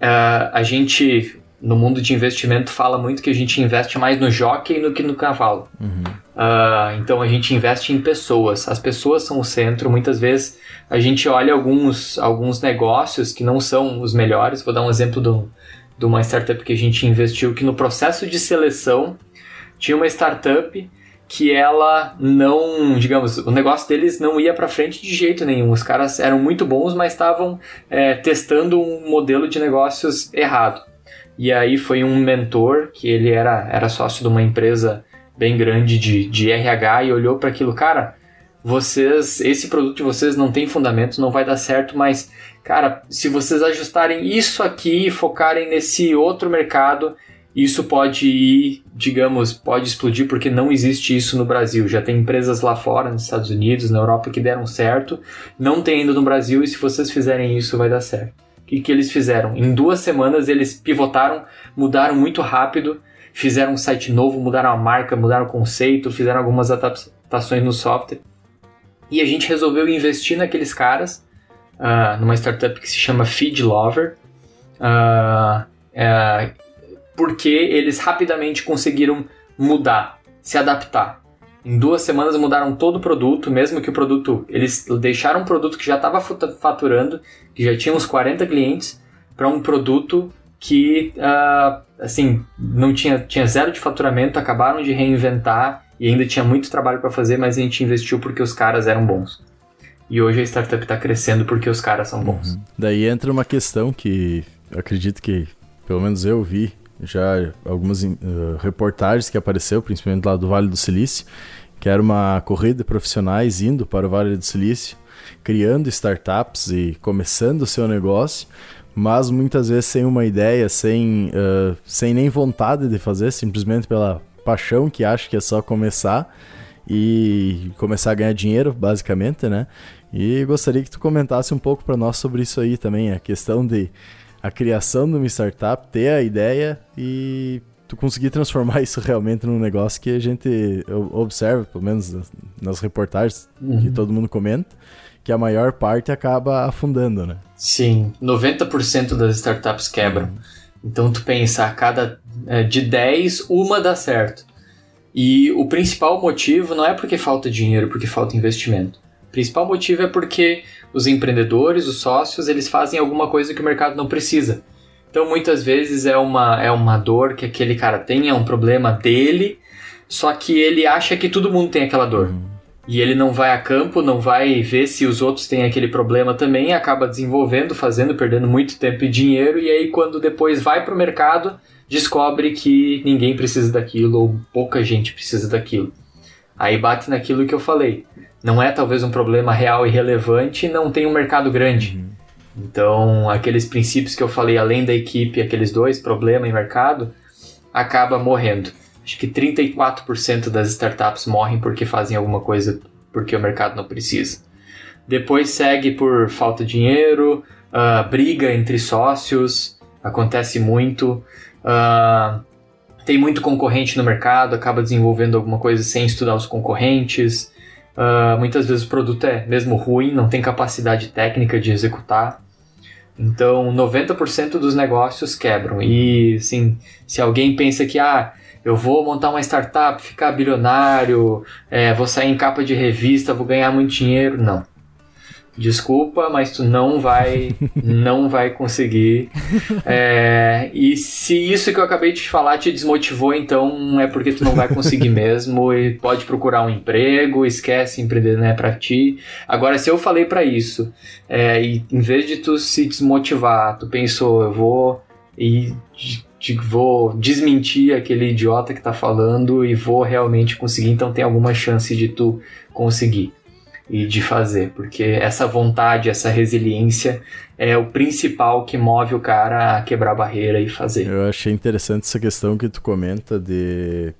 Uh, a gente, no mundo de investimento, fala muito que a gente investe mais no jockey do que no cavalo. Uhum. Uh, então a gente investe em pessoas. As pessoas são o centro. Muitas vezes a gente olha alguns, alguns negócios que não são os melhores. Vou dar um exemplo do, de uma startup que a gente investiu que no processo de seleção tinha uma startup que ela não, digamos, o negócio deles não ia para frente de jeito nenhum. Os caras eram muito bons, mas estavam é, testando um modelo de negócios errado. E aí foi um mentor que ele era, era sócio de uma empresa bem grande de, de RH e olhou para aquilo, cara, vocês, esse produto de vocês não tem fundamento, não vai dar certo, mas cara, se vocês ajustarem isso aqui e focarem nesse outro mercado, isso pode ir, digamos, pode explodir porque não existe isso no Brasil. Já tem empresas lá fora, nos Estados Unidos, na Europa, que deram certo, não tem ainda no Brasil, e se vocês fizerem isso, vai dar certo. O que, que eles fizeram? Em duas semanas eles pivotaram, mudaram muito rápido, fizeram um site novo, mudaram a marca, mudaram o conceito, fizeram algumas adaptações no software. E a gente resolveu investir naqueles caras, uh, numa startup que se chama Feed Lover. Uh, uh, porque eles rapidamente conseguiram mudar, se adaptar. Em duas semanas mudaram todo o produto, mesmo que o produto. Eles deixaram um produto que já estava faturando, que já tinha uns 40 clientes, para um produto que, uh, assim, não tinha, tinha zero de faturamento, acabaram de reinventar e ainda tinha muito trabalho para fazer, mas a gente investiu porque os caras eram bons. E hoje a startup está crescendo porque os caras são bons. Uhum. Daí entra uma questão que eu acredito que, pelo menos eu vi já algumas uh, reportagens que apareceu, principalmente lá do Vale do Silício, que era uma corrida de profissionais indo para o Vale do Silício, criando startups e começando o seu negócio, mas muitas vezes sem uma ideia, sem, uh, sem nem vontade de fazer, simplesmente pela paixão que acha que é só começar e começar a ganhar dinheiro, basicamente, né? E gostaria que tu comentasse um pouco para nós sobre isso aí também, a questão de a criação de uma startup, ter a ideia e tu conseguir transformar isso realmente num negócio que a gente observa, pelo menos nas reportagens uhum. que todo mundo comenta, que a maior parte acaba afundando, né? Sim, 90% das startups quebram. Uhum. Então tu pensa, a cada é, de 10, uma dá certo. E o principal motivo não é porque falta dinheiro, porque falta investimento. O principal motivo é porque os empreendedores, os sócios, eles fazem alguma coisa que o mercado não precisa. Então muitas vezes é uma, é uma dor que aquele cara tem, é um problema dele, só que ele acha que todo mundo tem aquela dor. Uhum. E ele não vai a campo, não vai ver se os outros têm aquele problema também, acaba desenvolvendo, fazendo, perdendo muito tempo e dinheiro, e aí quando depois vai para o mercado, descobre que ninguém precisa daquilo ou pouca gente precisa daquilo. Aí bate naquilo que eu falei não é talvez um problema real e relevante, não tem um mercado grande. Uhum. Então, aqueles princípios que eu falei, além da equipe, aqueles dois, problema e mercado, acaba morrendo. Acho que 34% das startups morrem porque fazem alguma coisa porque o mercado não precisa. Depois segue por falta de dinheiro, uh, briga entre sócios, acontece muito. Uh, tem muito concorrente no mercado, acaba desenvolvendo alguma coisa sem estudar os concorrentes. Uh, muitas vezes o produto é mesmo ruim, não tem capacidade técnica de executar. Então, 90% dos negócios quebram. E, assim, se alguém pensa que, ah, eu vou montar uma startup, ficar bilionário, é, vou sair em capa de revista, vou ganhar muito dinheiro, não. Desculpa, mas tu não vai, não vai conseguir. É, e se isso que eu acabei de falar te desmotivou, então é porque tu não vai conseguir mesmo e pode procurar um emprego, esquece empreender não é para ti. Agora, se eu falei para isso é, e em vez de tu se desmotivar, tu pensou, eu vou e vou desmentir aquele idiota que tá falando e vou realmente conseguir, então tem alguma chance de tu conseguir e de fazer, porque essa vontade, essa resiliência é o principal que move o cara a quebrar a barreira e fazer. Eu achei interessante essa questão que tu comenta de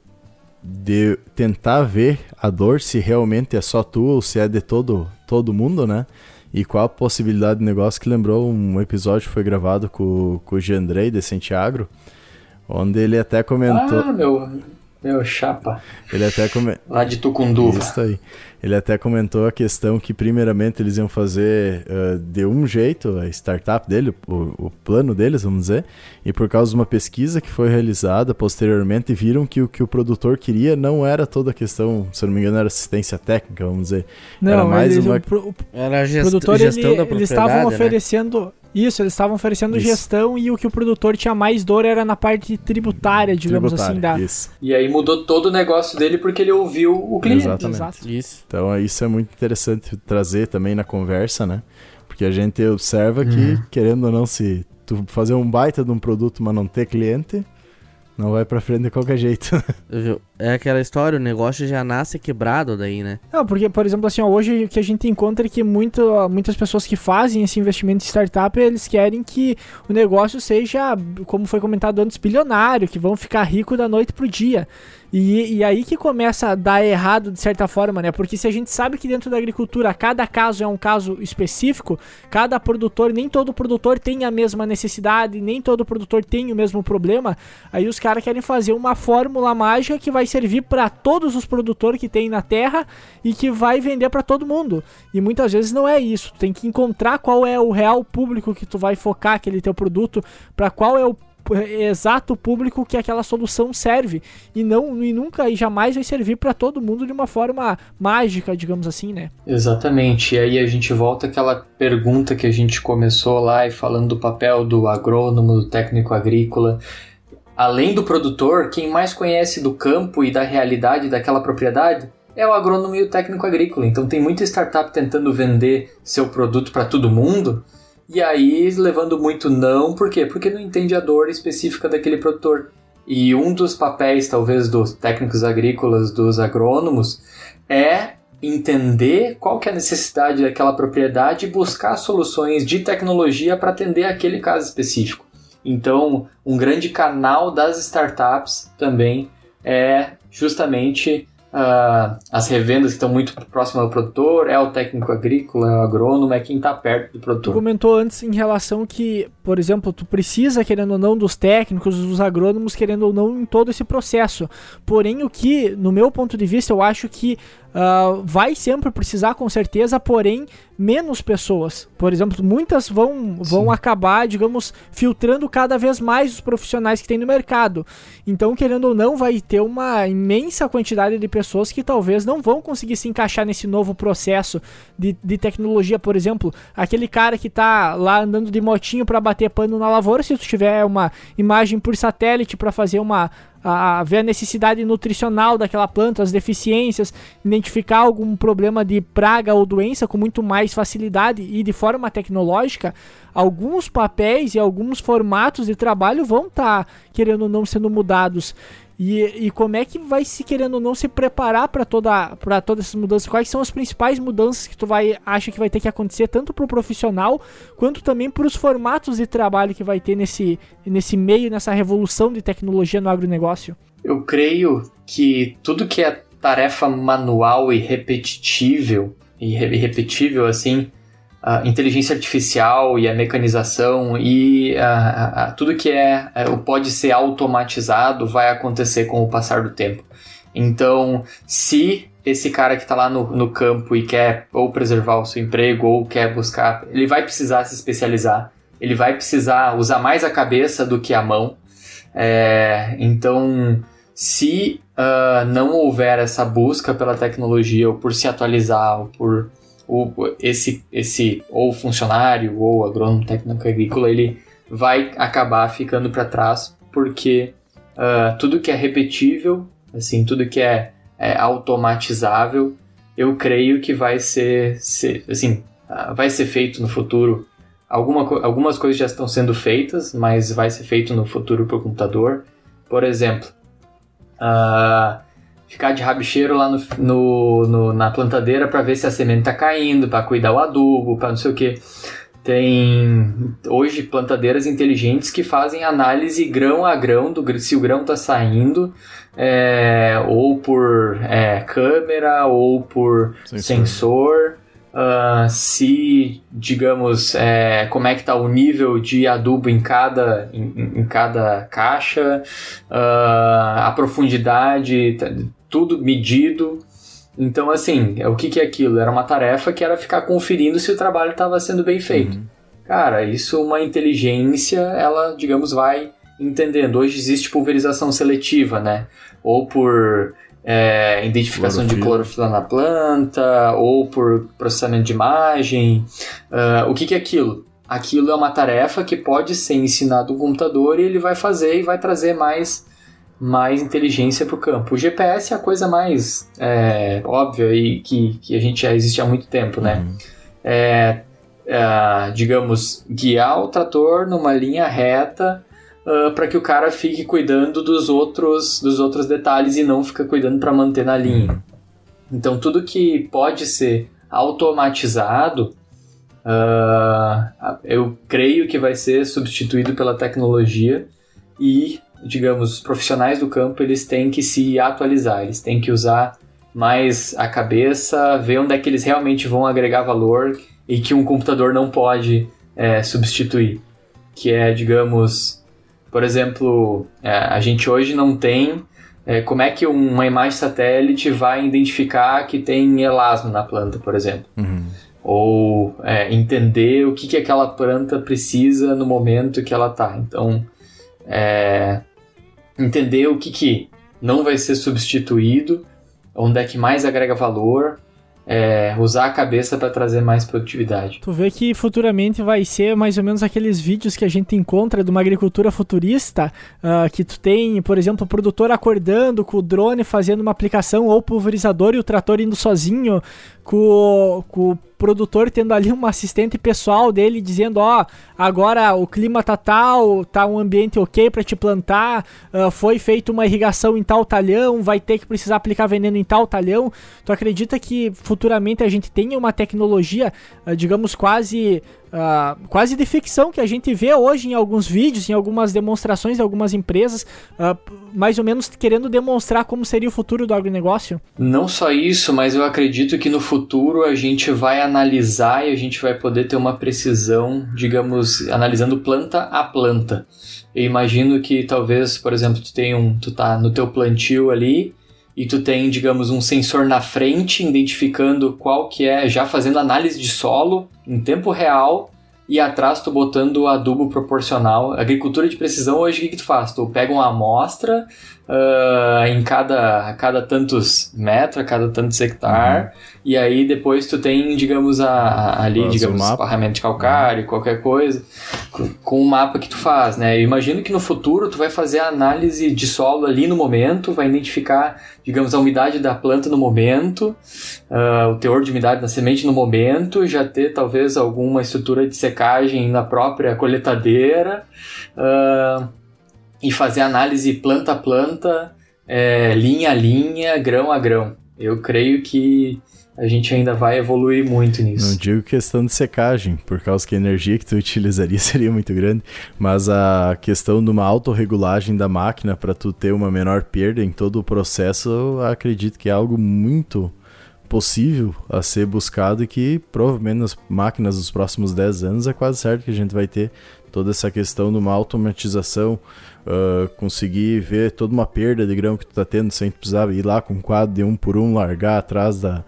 de tentar ver a dor se realmente é só tu ou se é de todo todo mundo, né? E qual a possibilidade de negócio que lembrou um episódio que foi gravado com, com o Giandrei de Santiago, onde ele até comentou. Ah, meu, meu chapa. Ele até comentou. Lá de Tucunduva. Isso aí. Ele até comentou a questão que, primeiramente, eles iam fazer uh, de um jeito a startup dele, o, o, plano deles, vamos dizer, e por causa de uma pesquisa que foi realizada posteriormente, viram que o que o produtor queria não era toda a questão, se eu não me engano, era assistência técnica, vamos dizer. Não, era mais eles, uma. O, pro, era gest, produtor, gestão ele, da propriedade. Eles estavam né? Isso, eles estavam oferecendo Isso. gestão e o que o produtor tinha mais dor era na parte tributária, digamos tributária, assim, da. Isso. E aí mudou todo o negócio dele porque ele ouviu o cliente. Exatamente. Exato. Isso. Então isso é muito interessante trazer também na conversa, né? Porque a gente observa que, Uhum. querendo ou não, se tu fazer um baita de um produto, mas não ter cliente, não vai pra frente de qualquer jeito. É aquela história, o negócio já nasce quebrado daí, né? Não, porque, por exemplo, assim, ó, hoje o que a gente encontra é que muito, muitas pessoas que fazem esse investimento em startup, eles querem que o negócio seja, como foi comentado antes, bilionário, que vão ficar rico da noite pro dia. E, e aí que começa a dar errado de certa forma, né? Porque se a gente sabe que dentro da agricultura cada caso é um caso específico, cada produtor, nem todo produtor tem a mesma necessidade, nem todo produtor tem o mesmo problema, aí os caras querem fazer uma fórmula mágica que vai servir para todos os produtores que tem na terra e que vai vender para todo mundo. E muitas vezes não é isso. Tu tem que encontrar qual é o real público que tu vai focar aquele teu produto, para qual é o exato público que aquela solução serve e não e nunca e jamais vai servir para todo mundo de uma forma mágica, digamos assim, né? Exatamente. E aí a gente volta àquela pergunta que a gente começou lá e falando do papel do agrônomo, do técnico agrícola. Além do produtor, quem mais conhece do campo e da realidade daquela propriedade é o agrônomo e o técnico agrícola. Então tem muita startup tentando vender seu produto para todo mundo e aí levando muito não, por quê? Porque não entende a dor específica daquele produtor. E um dos papéis, talvez, dos técnicos agrícolas, dos agrônomos, é entender qual que é a necessidade daquela propriedade e buscar soluções de tecnologia para atender aquele caso específico. Então, um grande canal das startups também é justamente uh, as revendas que estão muito próximas ao produtor, é o técnico agrícola, é o agrônomo, é quem está perto do Tu produtor. comentou antes em relação que, por exemplo, tu precisa, querendo ou não, dos técnicos, dos agrônomos, querendo ou não, em todo esse processo. Porém, o que, no meu ponto de vista, eu acho que uh, vai sempre precisar, com certeza, porém, menos pessoas. Por exemplo, muitas vão, vão acabar, digamos, filtrando cada vez mais os profissionais que tem no mercado. Então, querendo ou não, vai ter uma imensa quantidade de pessoas que talvez não vão conseguir se encaixar nesse novo processo de, de tecnologia. Por exemplo, aquele cara que tá lá andando de motinho para bater pano na lavoura, se tu tiver uma imagem por satélite para fazer uma a, ver a necessidade nutricional daquela planta, as deficiências, identificar algum problema de praga ou doença com muito mais facilidade e de forma tecnológica, alguns papéis e alguns formatos de trabalho vão estar, tá, querendo ou não, sendo mudados. E, e, como é que vai se querendo ou não se preparar para toda para todas essas mudanças? Quais são as principais mudanças que tu vai acha que vai ter que acontecer tanto para o profissional quanto também para os formatos de trabalho que vai ter nesse nesse meio nessa revolução de tecnologia no agronegócio? Eu creio que tudo que é tarefa manual e repetitível e repetível assim a inteligência artificial e a mecanização e a, a, tudo que é, é, pode ser automatizado vai acontecer com o passar do tempo. Então, se esse cara que está lá no, no campo e quer ou preservar o seu emprego ou quer buscar, ele vai precisar se especializar, ele vai precisar usar mais a cabeça do que a mão. É, então, se uh, não houver essa busca pela tecnologia ou por se atualizar ou por o, esse, esse ou funcionário ou agrônomo técnico agrícola ele vai acabar ficando para trás porque uh, tudo que é repetível, assim, tudo que é, é automatizável, eu creio que vai ser, ser assim, uh, vai ser feito no futuro. Alguma, algumas coisas já estão sendo feitas, mas vai ser feito no futuro por computador. Por exemplo, uh, ficar de rabicheiro lá no, no, no na plantadeira para ver se a semente está caindo, para cuidar o adubo, para não sei o que. Tem hoje plantadeiras inteligentes que fazem análise grão a grão do se o grão está saindo, é, ou por é, câmera, ou por sensor. sensor uh, se, digamos, é, como é que está o nível de adubo em cada, em, em cada caixa, uh, a profundidade, tá, tudo medido. Então, assim, o que, que é aquilo? Era uma tarefa que era ficar conferindo se o trabalho estava sendo bem feito. Uhum. Cara, isso uma inteligência, ela, digamos, vai entendendo. Hoje existe pulverização seletiva, né? Ou por é, identificação clorofila. de clorofila na planta, ou por processamento de imagem. Uh, o que, que é aquilo? Aquilo é uma tarefa que pode ser ensinado no computador e ele vai fazer e vai trazer mais mais inteligência para o campo. O GPS é a coisa mais é, óbvia e que, que a gente já existe há muito tempo, né? Uhum. É, é, digamos, guiar o trator numa linha reta uh, ah, para que o cara fique cuidando dos outros, dos outros detalhes e não fica cuidando para manter na linha. Uhum. Então, tudo que pode ser automatizado, uh, eu creio que vai ser substituído pela tecnologia e digamos, os profissionais do campo, eles têm que se atualizar, eles têm que usar mais a cabeça, ver onde é que eles realmente vão agregar valor e que um computador não pode é, substituir. Que é, digamos, por exemplo, é, a gente hoje não tem é, como é que uma imagem satélite vai identificar que tem elasmo na planta, por exemplo. Uhum. Ou é, entender o que, que aquela planta precisa no momento que ela está. Então, é, entender o que, que não vai ser substituído, onde é que mais agrega valor, é, usar a cabeça para trazer mais produtividade. Tu vê que futuramente vai ser mais ou menos aqueles vídeos que a gente encontra de uma agricultura futurista, uh, que tu tem, por exemplo, o produtor acordando com o drone fazendo uma aplicação ou pulverizador e o trator indo sozinho, com, com produtor tendo ali um assistente pessoal dele dizendo, ó, oh, agora o clima tá tal, tá um ambiente ok para te plantar, uh, foi feita uma irrigação em tal talhão, vai ter que precisar aplicar veneno em tal talhão. Tu acredita que futuramente a gente tenha uma tecnologia, uh, digamos, quase uh, quase de ficção que a gente vê hoje em alguns vídeos, em algumas demonstrações de algumas empresas, uh, mais ou menos querendo demonstrar como seria o futuro do agronegócio? Não só isso, mas eu acredito que no futuro a gente vai analisar e a gente vai poder ter uma precisão, digamos, analisando planta a planta. Eu imagino que talvez, por exemplo, tu tem um, tu tá no teu plantio ali e tu tem, digamos, um sensor na frente identificando qual que é, já fazendo análise de solo em tempo real e atrás tu botando adubo proporcional. Agricultura de precisão hoje o que, que tu faz? Tu pega uma amostra uh, em cada, a cada tantos metros, a cada tantos hectares, uhum. E aí depois tu tem, digamos, a, a ali, Faz digamos, esparramento de calcário, qualquer coisa, com, com o mapa que tu faz, né? Eu imagino que no futuro tu vai fazer a análise de solo ali no momento, vai identificar, digamos, a umidade da planta no momento, uh, o teor de umidade na semente no momento, já ter talvez alguma estrutura de secagem na própria coletadeira, uh, e fazer análise planta a planta, é, linha a linha, grão a grão. Eu creio que a gente ainda vai evoluir muito nisso. Não digo questão de secagem, por causa que a energia que tu utilizaria seria muito grande, mas a questão de uma autorregulagem da máquina para tu ter uma menor perda em todo o processo, eu acredito que é algo muito possível a ser buscado e que provavelmente nas máquinas dos próximos 10 anos é quase certo que a gente vai ter toda essa questão de uma automatização uh, conseguir ver toda uma perda de grão que tu tá tendo sem precisar ir lá com um quadro de um por um, largar atrás da,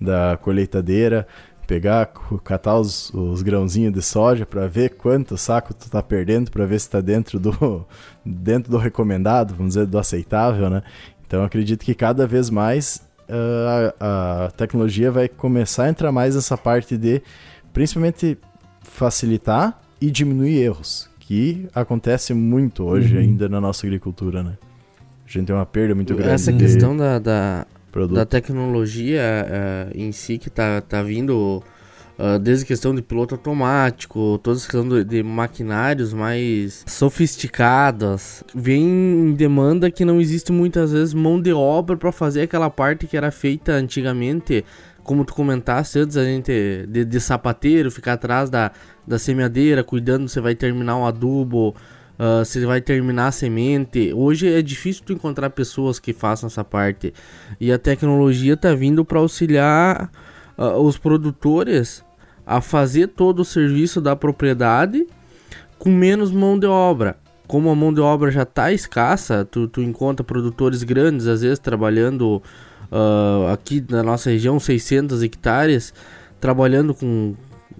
da colheitadeira, pegar, catar os, os grãozinhos de soja para ver quanto saco tu tá perdendo, para ver se está dentro do, dentro do recomendado, vamos dizer, do aceitável, né? Então acredito que cada vez mais uh, a, a tecnologia vai começar a entrar mais nessa parte de, principalmente, facilitar e diminuir erros, que acontece muito hoje uhum. ainda na nossa agricultura, né? A gente tem uma perda muito grande. Essa questão da, da, da tecnologia uh, em si que tá, tá vindo Uh, desde a questão de piloto automático, toda a questão de, de, maquinários mais sofisticados, vem em demanda que não existe muitas vezes mão de obra para fazer aquela parte que era feita antigamente, como tu comentaste antes, a gente de, de sapateiro, ficar atrás da, da semeadeira, cuidando se vai terminar um adubo, uh, se vai terminar a semente. Hoje é difícil tu encontrar pessoas que façam essa parte e a tecnologia tá vindo para auxiliar uh, os produtores a fazer todo o serviço da propriedade com menos mão de obra. Como a mão de obra já está escassa, tu, tu encontra produtores grandes, às vezes trabalhando uh, aqui na nossa região, 600 hectares, trabalhando com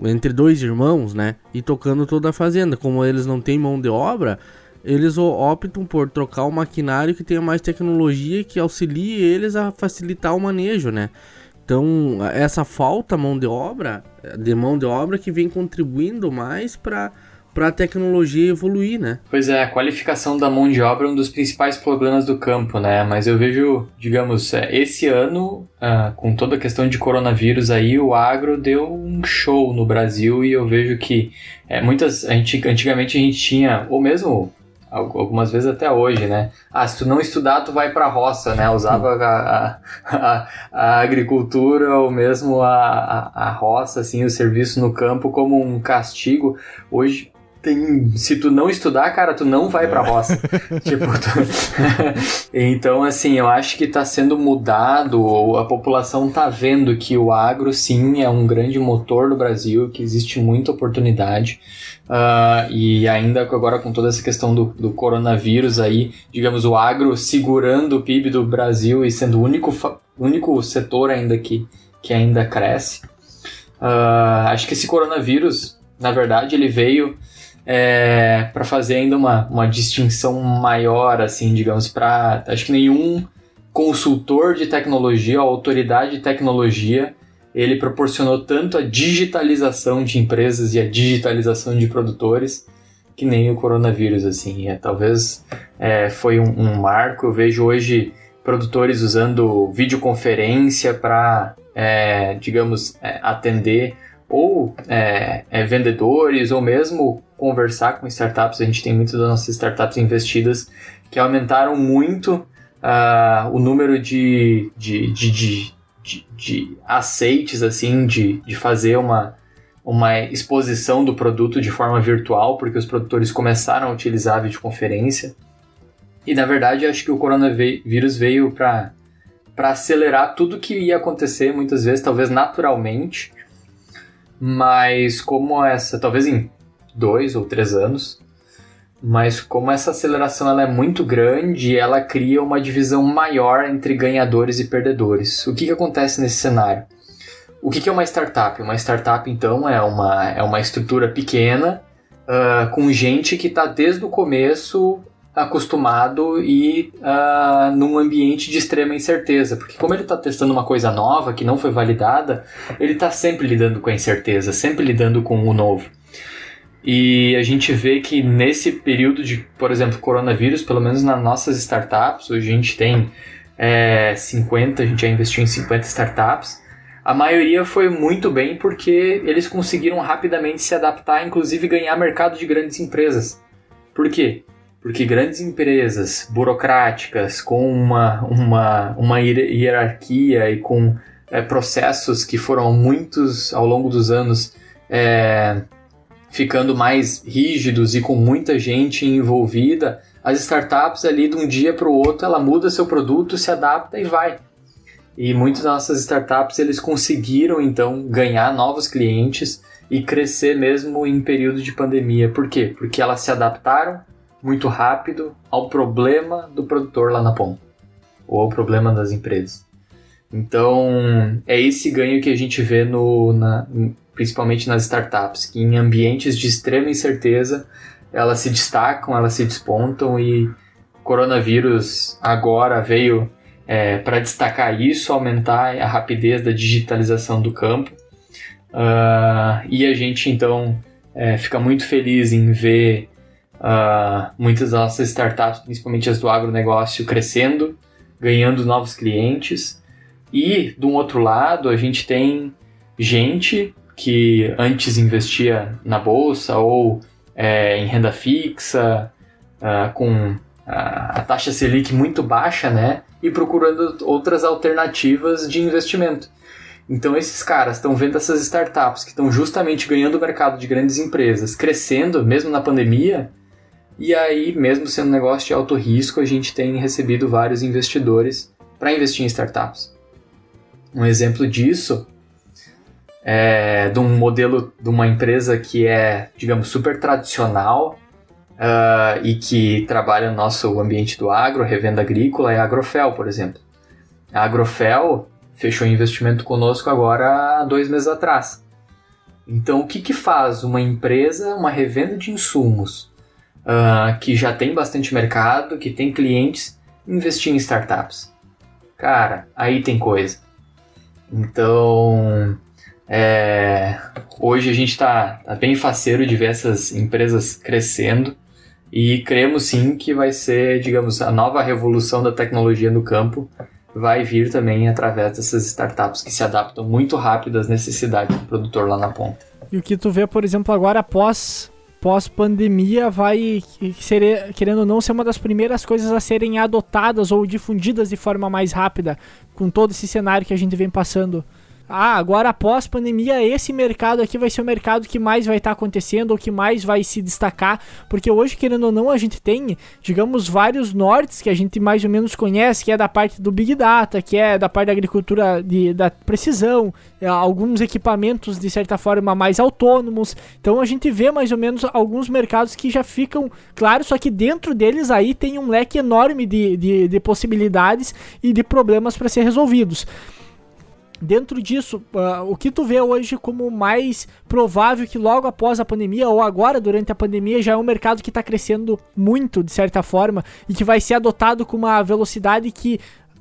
entre dois irmãos, né? E tocando toda a fazenda. Como eles não têm mão de obra, eles optam por trocar o maquinário que tenha mais tecnologia que auxilie eles a facilitar o manejo, né? Então, essa falta mão de obra, de mão de obra que vem contribuindo mais para para a tecnologia evoluir, né? Pois é, a qualificação da mão de obra é um dos principais problemas do campo, né? Mas eu vejo, digamos, é, esse ano, ah, com toda a questão de coronavírus aí, o agro deu um show no Brasil e eu vejo que é, muitas, a gente, antigamente a gente tinha, ou mesmo algumas vezes até hoje, né? Ah, se tu não estudar, tu vai pra roça, né? Usava a, a, a agricultura ou mesmo a, a, a roça, assim, o serviço no campo como um castigo. Hoje, tem, se tu não estudar, cara, tu não vai pra roça. tipo, tu... então, assim, eu acho que tá sendo mudado, ou a população tá vendo que o agro, sim, é um grande motor do Brasil, que existe muita oportunidade. Uh, e ainda agora com toda essa questão do, do coronavírus aí, digamos, o agro segurando o PIB do Brasil e sendo o único, único setor ainda que, que ainda cresce. Uh, acho que esse coronavírus, na verdade, ele veio é, para fazer ainda uma, uma distinção maior, assim, digamos, para acho que nenhum consultor de tecnologia, autoridade de tecnologia, ele proporcionou tanto a digitalização de empresas e a digitalização de produtores que nem o coronavírus, assim. É, talvez é, foi um, um, marco. Eu vejo hoje produtores usando videoconferência para, é, digamos, é, atender ou é, é, vendedores ou mesmo conversar com startups. A gente tem muitas das nossas startups investidas que aumentaram muito uh, o número de, de, de, de, de, de aceites, assim, de, de fazer uma, uma exposição do produto de forma virtual, porque os produtores começaram a utilizar a videoconferência. E na verdade, acho que o coronavírus veio para acelerar tudo que ia acontecer, muitas vezes, talvez naturalmente, mas como essa, talvez em dois ou três anos, mas como essa aceleração ela é muito grande, ela cria uma divisão maior entre ganhadores e perdedores. O que, que acontece nesse cenário? O que, que é uma startup? Uma startup, então, é uma, é uma estrutura pequena uh, com gente que está desde o começo acostumado e uh, num ambiente de extrema incerteza, porque como ele está testando uma coisa nova que não foi validada, ele está sempre lidando com a incerteza, sempre lidando com o novo. E a gente vê que nesse período de, por exemplo, coronavírus, pelo menos nas nossas startups, hoje a gente tem é, 50, a gente já investiu em 50 startups. A maioria foi muito bem porque eles conseguiram rapidamente se adaptar, inclusive ganhar mercado de grandes empresas. Por quê? Porque grandes empresas burocráticas, com uma, uma, uma hierarquia e com é, processos que foram muitos ao longo dos anos é, ficando mais rígidos e com muita gente envolvida, as startups ali de um dia para o outro ela muda seu produto, se adapta e vai. E muitas das nossas startups eles conseguiram então ganhar novos clientes e crescer mesmo em período de pandemia. Por quê? Porque elas se adaptaram muito rápido ao problema do produtor lá na ponta ou ao problema das empresas. Então, é esse ganho que a gente vê no, na, principalmente nas startups, que em ambientes de extrema incerteza elas se destacam, elas se despontam e coronavírus agora veio é, para destacar isso, aumentar a rapidez da digitalização do campo. Uh, e a gente então é, fica muito feliz em ver uh, muitas das nossas startups, principalmente as do agronegócio, crescendo, ganhando novos clientes. E, de um outro lado, a gente tem gente que antes investia na bolsa ou é, em renda fixa, uh, com a, taxa Selic muito baixa, né? E procurando outras alternativas de investimento. Então esses caras estão vendo essas startups que estão justamente ganhando o mercado de grandes empresas, crescendo mesmo na pandemia, e aí, mesmo sendo um negócio de alto risco, a gente tem recebido vários investidores para investir em startups. Um exemplo disso é de um modelo de uma empresa que é, digamos, super tradicional uh, e que trabalha no nosso ambiente do agro, revenda agrícola, é a Agrofel, por exemplo. A Agrofel fechou investimento conosco agora dois meses atrás. Então, o que, que faz uma empresa, uma revenda de insumos, uh, que já tem bastante mercado, que tem clientes, investir em startups? Cara, aí tem coisa. Então, é, hoje a gente está tá bem faceiro de ver essas empresas crescendo e cremos sim que vai ser, digamos, a nova revolução da tecnologia no campo vai vir também através dessas startups que se adaptam muito rápido às necessidades do produtor lá na ponta. E o que tu vê, por exemplo, agora após pós-pandemia vai ser, querendo ou não ser uma das primeiras coisas a serem adotadas ou difundidas de forma mais rápida com todo esse cenário que a gente vem passando ah, agora após pandemia, esse mercado aqui vai ser o mercado que mais vai estar tá acontecendo, ou que mais vai se destacar, porque hoje, querendo ou não, a gente tem, digamos, vários nortes que a gente mais ou menos conhece, que é da parte do Big Data, que é da parte da agricultura de, da precisão, é, alguns equipamentos de certa forma mais autônomos. Então a gente vê mais ou menos alguns mercados que já ficam claros, só que dentro deles aí tem um leque enorme de, de, de possibilidades e de problemas para ser resolvidos dentro disso, uh, o que tu vê hoje como mais provável que logo após a pandemia ou agora durante a pandemia já é um mercado que está crescendo muito de certa forma e que vai ser adotado com uma velocidade que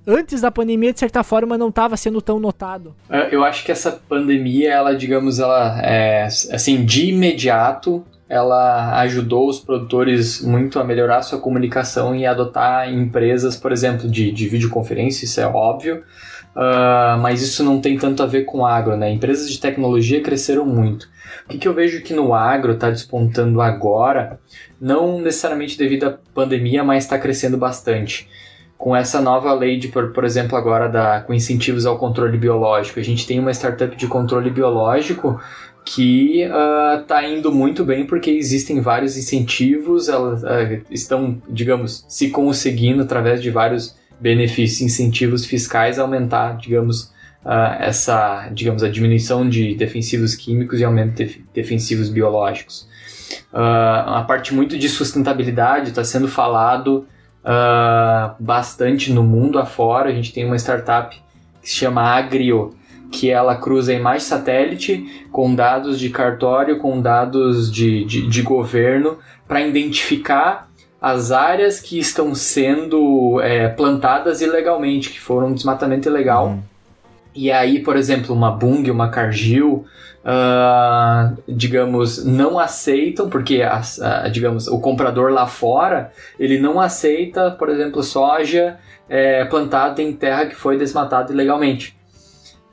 antes da pandemia de certa forma não estava sendo tão notado. É, eu acho que essa pandemia, ela digamos, ela é assim de imediato ela ajudou os produtores muito a melhorar sua comunicação e adotar empresas, por exemplo, de, de videoconferência, isso é óbvio, Uh, mas isso não tem tanto a ver com agro, né? Empresas de tecnologia cresceram muito. O que, que eu vejo que no agro está despontando agora, não necessariamente devido à pandemia, mas está crescendo bastante. Com essa nova lei de, por, por exemplo, agora da, com incentivos ao controle biológico, a gente tem uma startup de controle biológico que está uh, indo muito bem porque existem vários incentivos, elas uh, estão, digamos, se conseguindo através de vários benefícios, incentivos fiscais aumentar, digamos, uh, essa, digamos, a diminuição de defensivos químicos e aumento de defensivos biológicos. Uh, a parte muito de sustentabilidade está sendo falado uh, bastante no mundo afora. A gente tem uma startup que se chama Agrio, que ela cruza imagem satélite com dados de cartório, com dados de, de, de governo, para identificar as áreas que estão sendo é, plantadas ilegalmente, que foram um desmatamento ilegal. Uhum. E aí, por exemplo, uma Bung, uma Cargill, uh, digamos, não aceitam, porque, uh, digamos, o comprador lá fora, ele não aceita, por exemplo, soja é, plantada em terra que foi desmatada ilegalmente.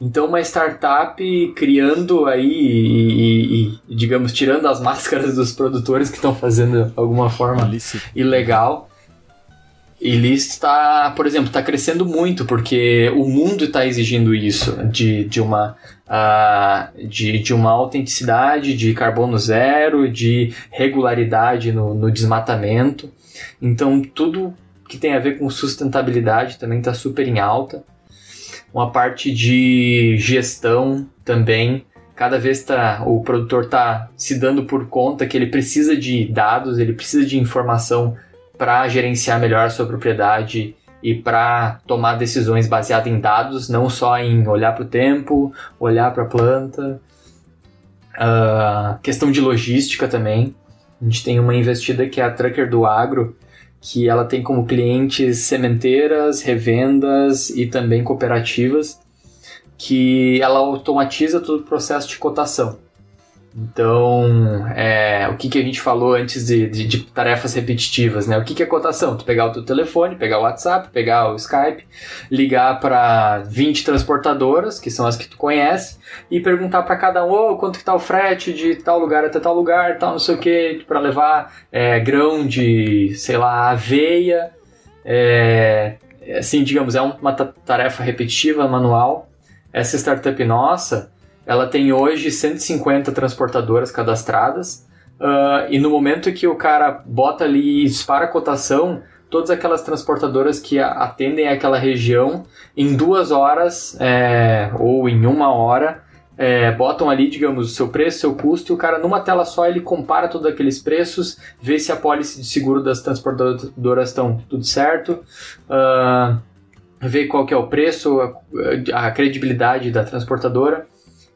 Então, uma startup criando aí e, e, e, digamos, tirando as máscaras dos produtores que estão fazendo de alguma forma Ilícito. ilegal. Ilícito está, por exemplo, está crescendo muito porque o mundo está exigindo isso de, de, uma, uh, de, de uma autenticidade, de carbono zero, de regularidade no, no desmatamento. Então, tudo que tem a ver com sustentabilidade também está super em alta uma parte de gestão também. Cada vez tá, o produtor está se dando por conta que ele precisa de dados, ele precisa de informação para gerenciar melhor a sua propriedade e para tomar decisões baseadas em dados, não só em olhar para o tempo, olhar para a planta. Uh, questão de logística também. A gente tem uma investida que é a Trucker do Agro, que ela tem como clientes sementeiras, revendas e também cooperativas, que ela automatiza todo o processo de cotação. Então, é, o que, que a gente falou antes de, de, de tarefas repetitivas, né? O que, que é cotação? Tu pegar o teu telefone, pegar o WhatsApp, pegar o Skype, ligar para 20 transportadoras, que são as que tu conhece, e perguntar para cada um, oh, quanto que tá o frete de tal lugar até tal lugar, tal não sei o que, para levar é, grão de, sei lá, aveia, é, assim, digamos, é uma tarefa repetitiva, manual. Essa startup nossa, ela tem hoje 150 transportadoras cadastradas. Uh, e no momento que o cara bota ali e dispara a cotação, todas aquelas transportadoras que atendem aquela região, em duas horas é, ou em uma hora, é, botam ali, digamos, o seu preço, seu custo, e o cara numa tela só ele compara todos aqueles preços, vê se a pólice de seguro das transportadoras estão tudo certo, uh, vê qual que é o preço, a, a credibilidade da transportadora.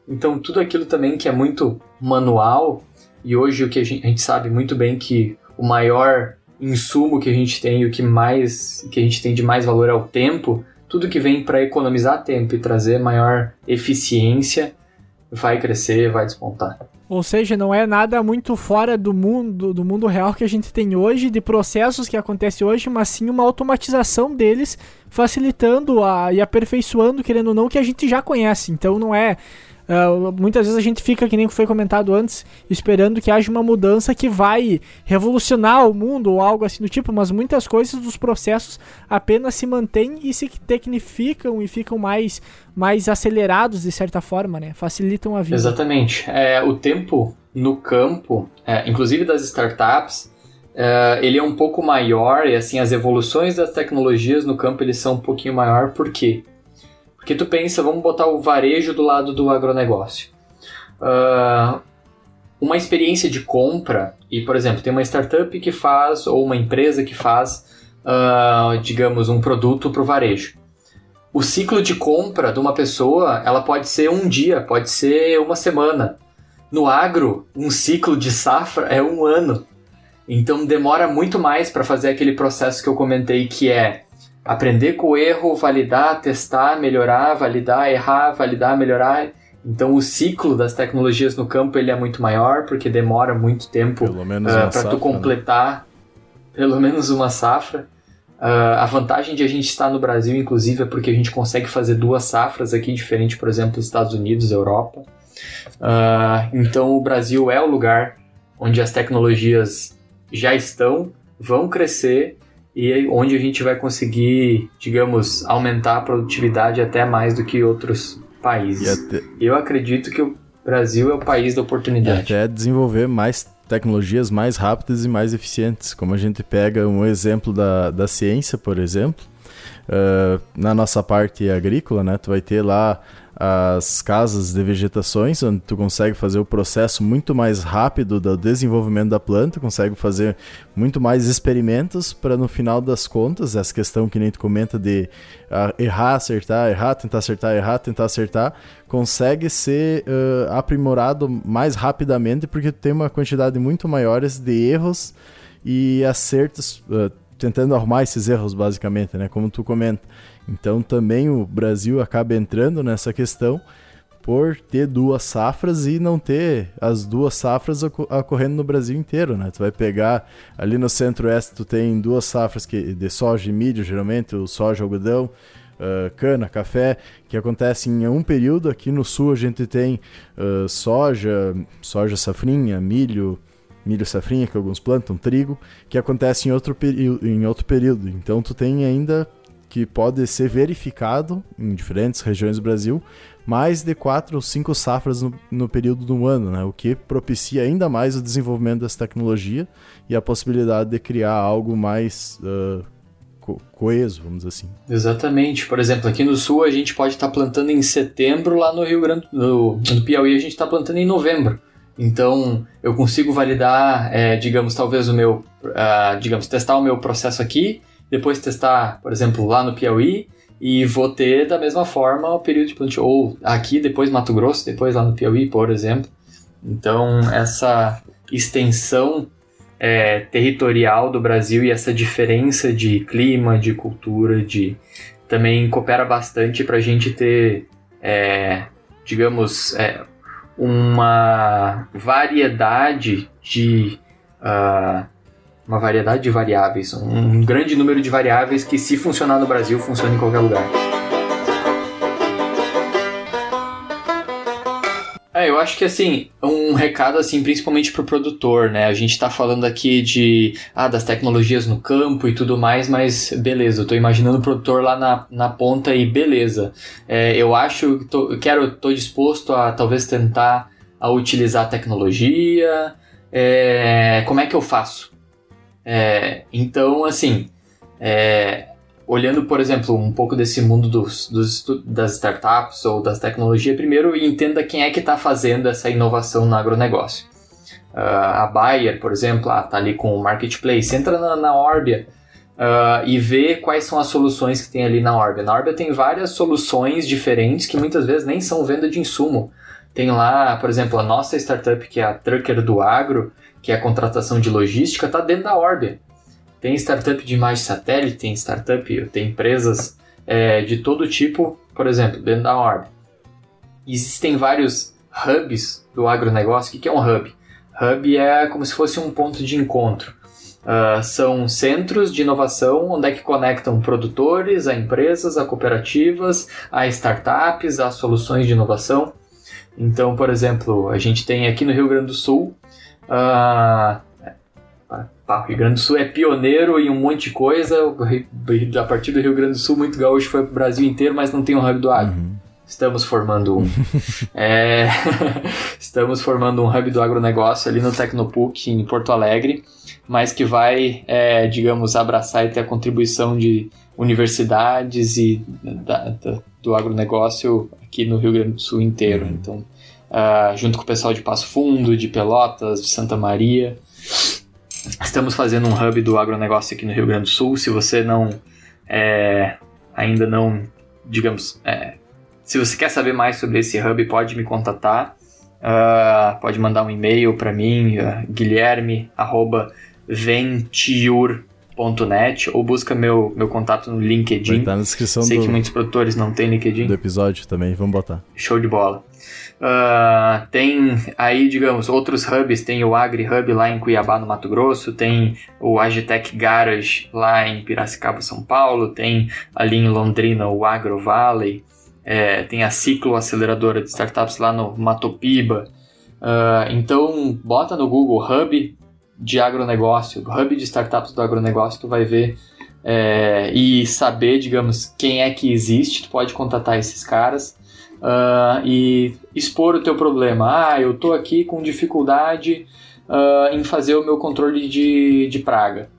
Então, tudo aquilo também que é muito manual, e hoje o que a gente, a gente sabe muito bem que o maior insumo que a gente tem, o que mais que a gente tem de mais valor é o tempo, tudo que vem para economizar tempo e trazer maior eficiência vai crescer, vai despontar. Ou seja, não é nada muito fora do mundo do mundo real que a gente tem hoje, de processos que acontecem hoje, mas sim uma automatização deles, facilitando a, e aperfeiçoando, querendo ou não, que a gente já conhece. Então não é Uh, muitas vezes a gente fica, que nem foi comentado antes, esperando que haja uma mudança que vai revolucionar o mundo ou algo assim do tipo, mas muitas coisas dos processos apenas se mantêm e se tecnificam e ficam mais, mais acelerados de certa forma, né? Facilitam a vida. Exatamente. É, o tempo no campo, é, inclusive das startups, é, ele é um pouco maior e assim as evoluções das tecnologias no campo eles são um pouquinho maior, por quê? Porque tu pensa, vamos botar o varejo do lado do agronegócio. Uh, uma experiência de compra, e por exemplo, tem uma startup que faz, ou uma empresa que faz, uh, digamos, um produto para o varejo. O ciclo de compra de uma pessoa, ela pode ser um dia, pode ser uma semana. No agro, um ciclo de safra é um ano. Então demora muito mais para fazer aquele processo que eu comentei que é aprender com o erro, validar, testar, melhorar, validar, errar, validar, melhorar. Então o ciclo das tecnologias no campo ele é muito maior porque demora muito tempo uh, ah, para tu né? completar né? pelo menos uma safra. Uh, a vantagem de a gente estar no Brasil, inclusive, é porque a gente consegue fazer duas safras aqui, diferente, por exemplo, dos Estados Unidos, Europa. Uh, então o Brasil é o lugar onde as tecnologias já estão, vão crescer e onde a gente vai conseguir, digamos, aumentar a produtividade até mais do que outros países. Até... Eu acredito que o Brasil é o país da oportunidade. E até desenvolver mais tecnologias mais rápidas e mais eficientes. Como a gente pega um exemplo da, da ciência, por exemplo, uh, na nossa parte agrícola, né, tu vai ter lá as casas de vegetações, onde tu consegue fazer o processo muito mais rápido do desenvolvimento da planta, consegue fazer muito mais experimentos para no final das contas, essa questão que nem tu comenta de uh, errar, acertar, errar, tentar acertar, errar, tentar acertar, consegue ser uh, aprimorado mais rapidamente porque tu tem uma quantidade muito maiores de erros e acertos, uh, tentando arrumar esses erros basicamente, né, como tu comenta. Então também o Brasil acaba entrando nessa questão por ter duas safras e não ter as duas safras ocorrendo no Brasil inteiro, né? Tu vai pegar ali no centro-oeste, tu tem duas safras que, de soja e milho, geralmente, o soja, algodão, uh, cana, café, que acontecem em um período. Aqui no sul a gente tem uh, soja, soja safrinha, milho, milho safrinha, que alguns plantam, trigo, que acontece em outro, em outro período. Então tu tem ainda que pode ser verificado em diferentes regiões do Brasil, mais de quatro ou cinco safras no, no período do ano, né? o que propicia ainda mais o desenvolvimento dessa tecnologia e a possibilidade de criar algo mais uh, co coeso, vamos dizer assim. Exatamente. Por exemplo, aqui no sul a gente pode estar tá plantando em setembro, lá no Rio Grande no, no Piauí a gente está plantando em novembro. Então eu consigo validar, é, digamos, talvez o meu, uh, digamos, testar o meu processo aqui depois testar, por exemplo, lá no Piauí, e vou ter da mesma forma o período de plantio, ou aqui, depois Mato Grosso, depois lá no Piauí, por exemplo. Então, essa extensão é, territorial do Brasil e essa diferença de clima, de cultura, de também coopera bastante para a gente ter, é, digamos, é, uma variedade de uh, uma variedade de variáveis, um grande número de variáveis que se funcionar no Brasil funciona em qualquer lugar. É, eu acho que assim, um recado assim, principalmente pro produtor, né? A gente tá falando aqui de ah, das tecnologias no campo e tudo mais, mas beleza, eu tô imaginando o produtor lá na, na ponta e beleza. É, eu acho que tô, quero, tô disposto a talvez tentar a utilizar a tecnologia. É, como é que eu faço? É, então, assim, é, olhando, por exemplo, um pouco desse mundo dos, dos, das startups ou das tecnologias, primeiro entenda quem é que está fazendo essa inovação no agronegócio. Uh, a Bayer, por exemplo, está ali com o Marketplace, entra na, na Orbia uh, e vê quais são as soluções que tem ali na Orbia. Na Orbia tem várias soluções diferentes que muitas vezes nem são venda de insumo. Tem lá, por exemplo, a nossa startup, que é a Trucker do Agro, que é a contratação de logística, está dentro da Orbia. Tem startup de imagem satélite, tem startup, tem empresas é, de todo tipo, por exemplo, dentro da Orb. Existem vários hubs do agronegócio. O que é um hub? Hub é como se fosse um ponto de encontro. Uh, são centros de inovação onde é que conectam produtores a empresas, a cooperativas, a startups, a soluções de inovação. Então, por exemplo, a gente tem aqui no Rio Grande do Sul uh, o Rio Grande do Sul é pioneiro em um monte de coisa. A partir do Rio Grande do Sul, muito gaúcho foi para o Brasil inteiro, mas não tem um hub do agro. Uhum. Estamos formando um. é... Estamos formando um hub do agronegócio ali no Tecnopuc, em Porto Alegre, mas que vai, é, digamos, abraçar e ter a contribuição de universidades e da, da, do agronegócio aqui no Rio Grande do Sul inteiro. Uhum. Então, uh, junto com o pessoal de Passo Fundo, de Pelotas, de Santa Maria. Estamos fazendo um hub do agronegócio aqui no Rio Grande do Sul. Se você não é, ainda não, digamos, é, se você quer saber mais sobre esse hub, pode me contatar. Uh, pode mandar um e-mail para mim, uh, guilherme@ventiur.net ou busca meu, meu contato no LinkedIn. Vai estar na descrição Sei do, que muitos produtores não têm LinkedIn. Do episódio também, vamos botar. Show de bola. Uh, tem aí, digamos, outros hubs, tem o Agri Hub lá em Cuiabá, no Mato Grosso, tem o Agitech Garage lá em Piracicaba, São Paulo, tem ali em Londrina o Agro Valley, é, tem a Ciclo Aceleradora de Startups lá no Matopiba. Uh, então, bota no Google Hub de agronegócio, Hub de Startups do agronegócio, tu vai ver é, e saber, digamos, quem é que existe, tu pode contatar esses caras uh, e expor o teu problema. Ah, eu estou aqui com dificuldade uh, em fazer o meu controle de, de praga.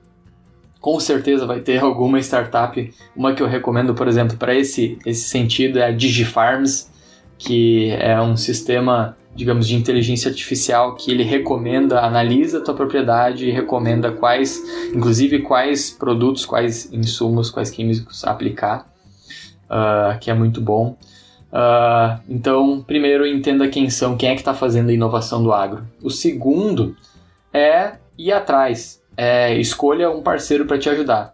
Com certeza vai ter alguma startup, uma que eu recomendo, por exemplo, para esse, esse sentido é a DigiFarms, que é um sistema, digamos, de inteligência artificial que ele recomenda, analisa a tua propriedade e recomenda quais, inclusive quais produtos, quais insumos, quais químicos aplicar, uh, que é muito bom. Uh, então, primeiro, entenda quem são, quem é que está fazendo a inovação do agro. O segundo é ir atrás, é, escolha um parceiro para te ajudar.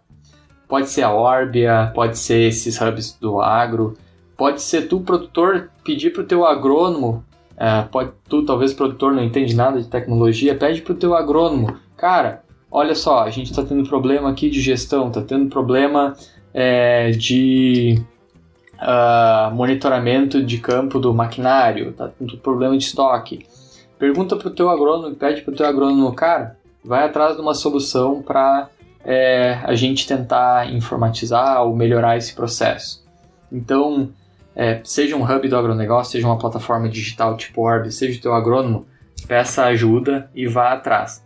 Pode ser a Orbia, pode ser esses hubs do agro, pode ser tu, produtor, pedir para o teu agrônomo, é, pode, tu, talvez produtor, não entende nada de tecnologia, pede para o teu agrônomo, cara, olha só, a gente está tendo problema aqui de gestão, está tendo problema é, de uh, monitoramento de campo do maquinário, tá com problema de estoque. Pergunta para o teu agrônomo, pede para o teu agrônomo, cara, vai atrás de uma solução para é, a gente tentar informatizar ou melhorar esse processo. Então, é, seja um hub do agronegócio, seja uma plataforma digital tipo Orb, seja o teu agrônomo, peça ajuda e vá atrás.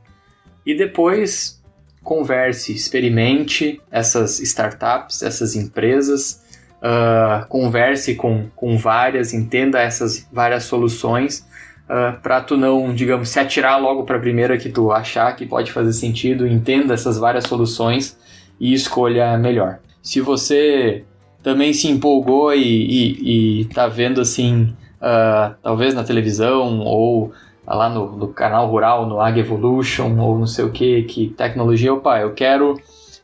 E depois converse, experimente essas startups, essas empresas, uh, converse com, com várias, entenda essas várias soluções uh, ah, para tu não, digamos, se atirar logo para a primeira que tu achar que pode fazer sentido, entenda essas várias soluções e escolha a melhor. Se você também se empolgou e, e, e tá vendo assim, uh, talvez na televisão ou lá no, no canal rural, no Ag Evolution ou não sei o que, que tecnologia, opa, eu quero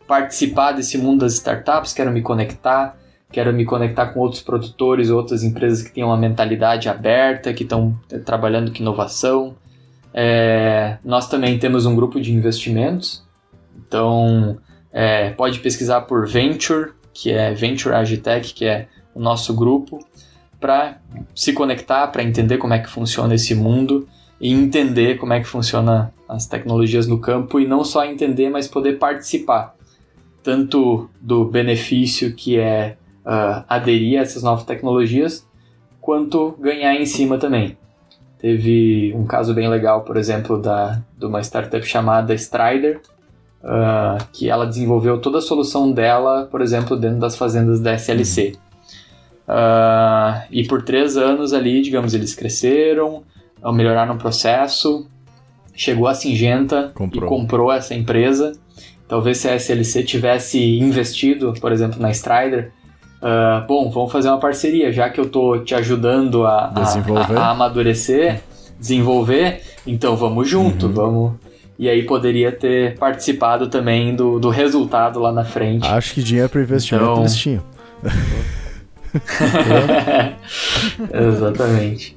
participar desse mundo das startups, quero me conectar, quero me conectar com outros produtores, outras empresas que têm uma mentalidade aberta, que estão eh, trabalhando com inovação. É, nós também temos um grupo de investimentos, então é, pode pesquisar por Venture, que é Venture Agitech, que é o nosso grupo, para se conectar, para entender como é que funciona esse mundo e entender como é que funciona as tecnologias no campo e não só entender, mas poder participar tanto do benefício que é uh, aderir a essas novas tecnologias, quanto ganhar em cima também. Teve um caso bem legal, por exemplo, da, de uma startup chamada Strider, uh, que ela desenvolveu toda a solução dela, por exemplo, dentro das fazendas da SLC. Uh, e por três anos ali, digamos, eles cresceram, melhoraram o processo, chegou a Singenta comprou. e comprou essa empresa. Talvez se a SLC tivesse investido, por exemplo, na Strider, uh, bom, vamos fazer uma parceria, já que eu estou te ajudando a, a, a, amadurecer, desenvolver, então vamos junto, uhum. vamos. E aí poderia ter participado também do, do resultado lá na frente. Acho que dinheiro para investimento então... eles tinham. Exatamente.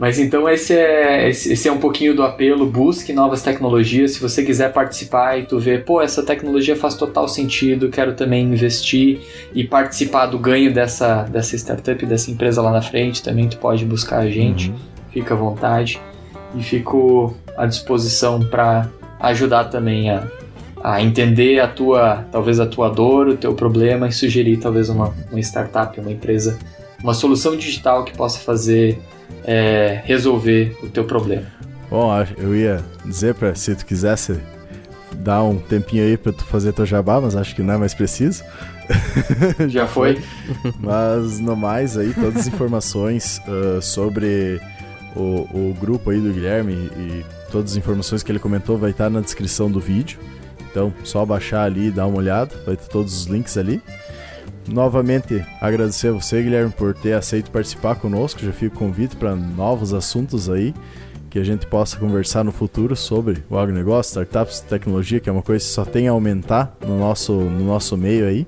Mas então esse é, esse é um pouquinho do apelo, busque novas tecnologias. Se você quiser participar e tu vê, pô, essa tecnologia faz total sentido, quero também investir e participar do ganho dessa, dessa startup, dessa empresa lá na frente, também tu pode buscar a gente, uhum. fica à vontade. E fico à disposição para ajudar também a, a entender a tua, talvez a tua dor, o teu problema e sugerir talvez uma, uma startup, uma empresa, uma solução digital que possa fazer é, resolver o teu problema. Bom, eu ia dizer para se tu quisesse dar um tempinho aí para tu fazer teu jabá, mas acho que não é mais preciso. Já foi. mas no mais aí todas as informações uh, sobre o, o, grupo aí do Guilherme e todas as informações que ele comentou vai estar na descrição do vídeo. Então, só baixar ali e dar uma olhada, vai ter todos os links ali. Novamente agradecer a você, Guilherme, por ter aceito participar conosco. Já fico convite para novos assuntos aí que a gente possa conversar no futuro sobre o agronegócio, startups, tecnologia, que é uma coisa que só tem a aumentar no nosso, no nosso meio aí.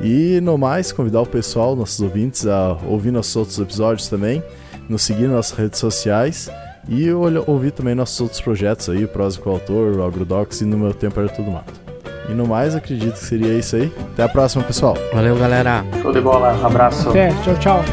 E no mais, convidar o pessoal, nossos ouvintes, a ouvir nossos outros episódios também, nos seguir nas redes sociais e ouvir também nossos outros projetos aí, o Prose o Autor, o Agrodocs e No Meu Tempo Era Tudo Mato. E no mais, acredito que seria isso aí. Até a próxima, pessoal. Valeu, galera. Show de bola. Abraço. Até. Tchau, tchau.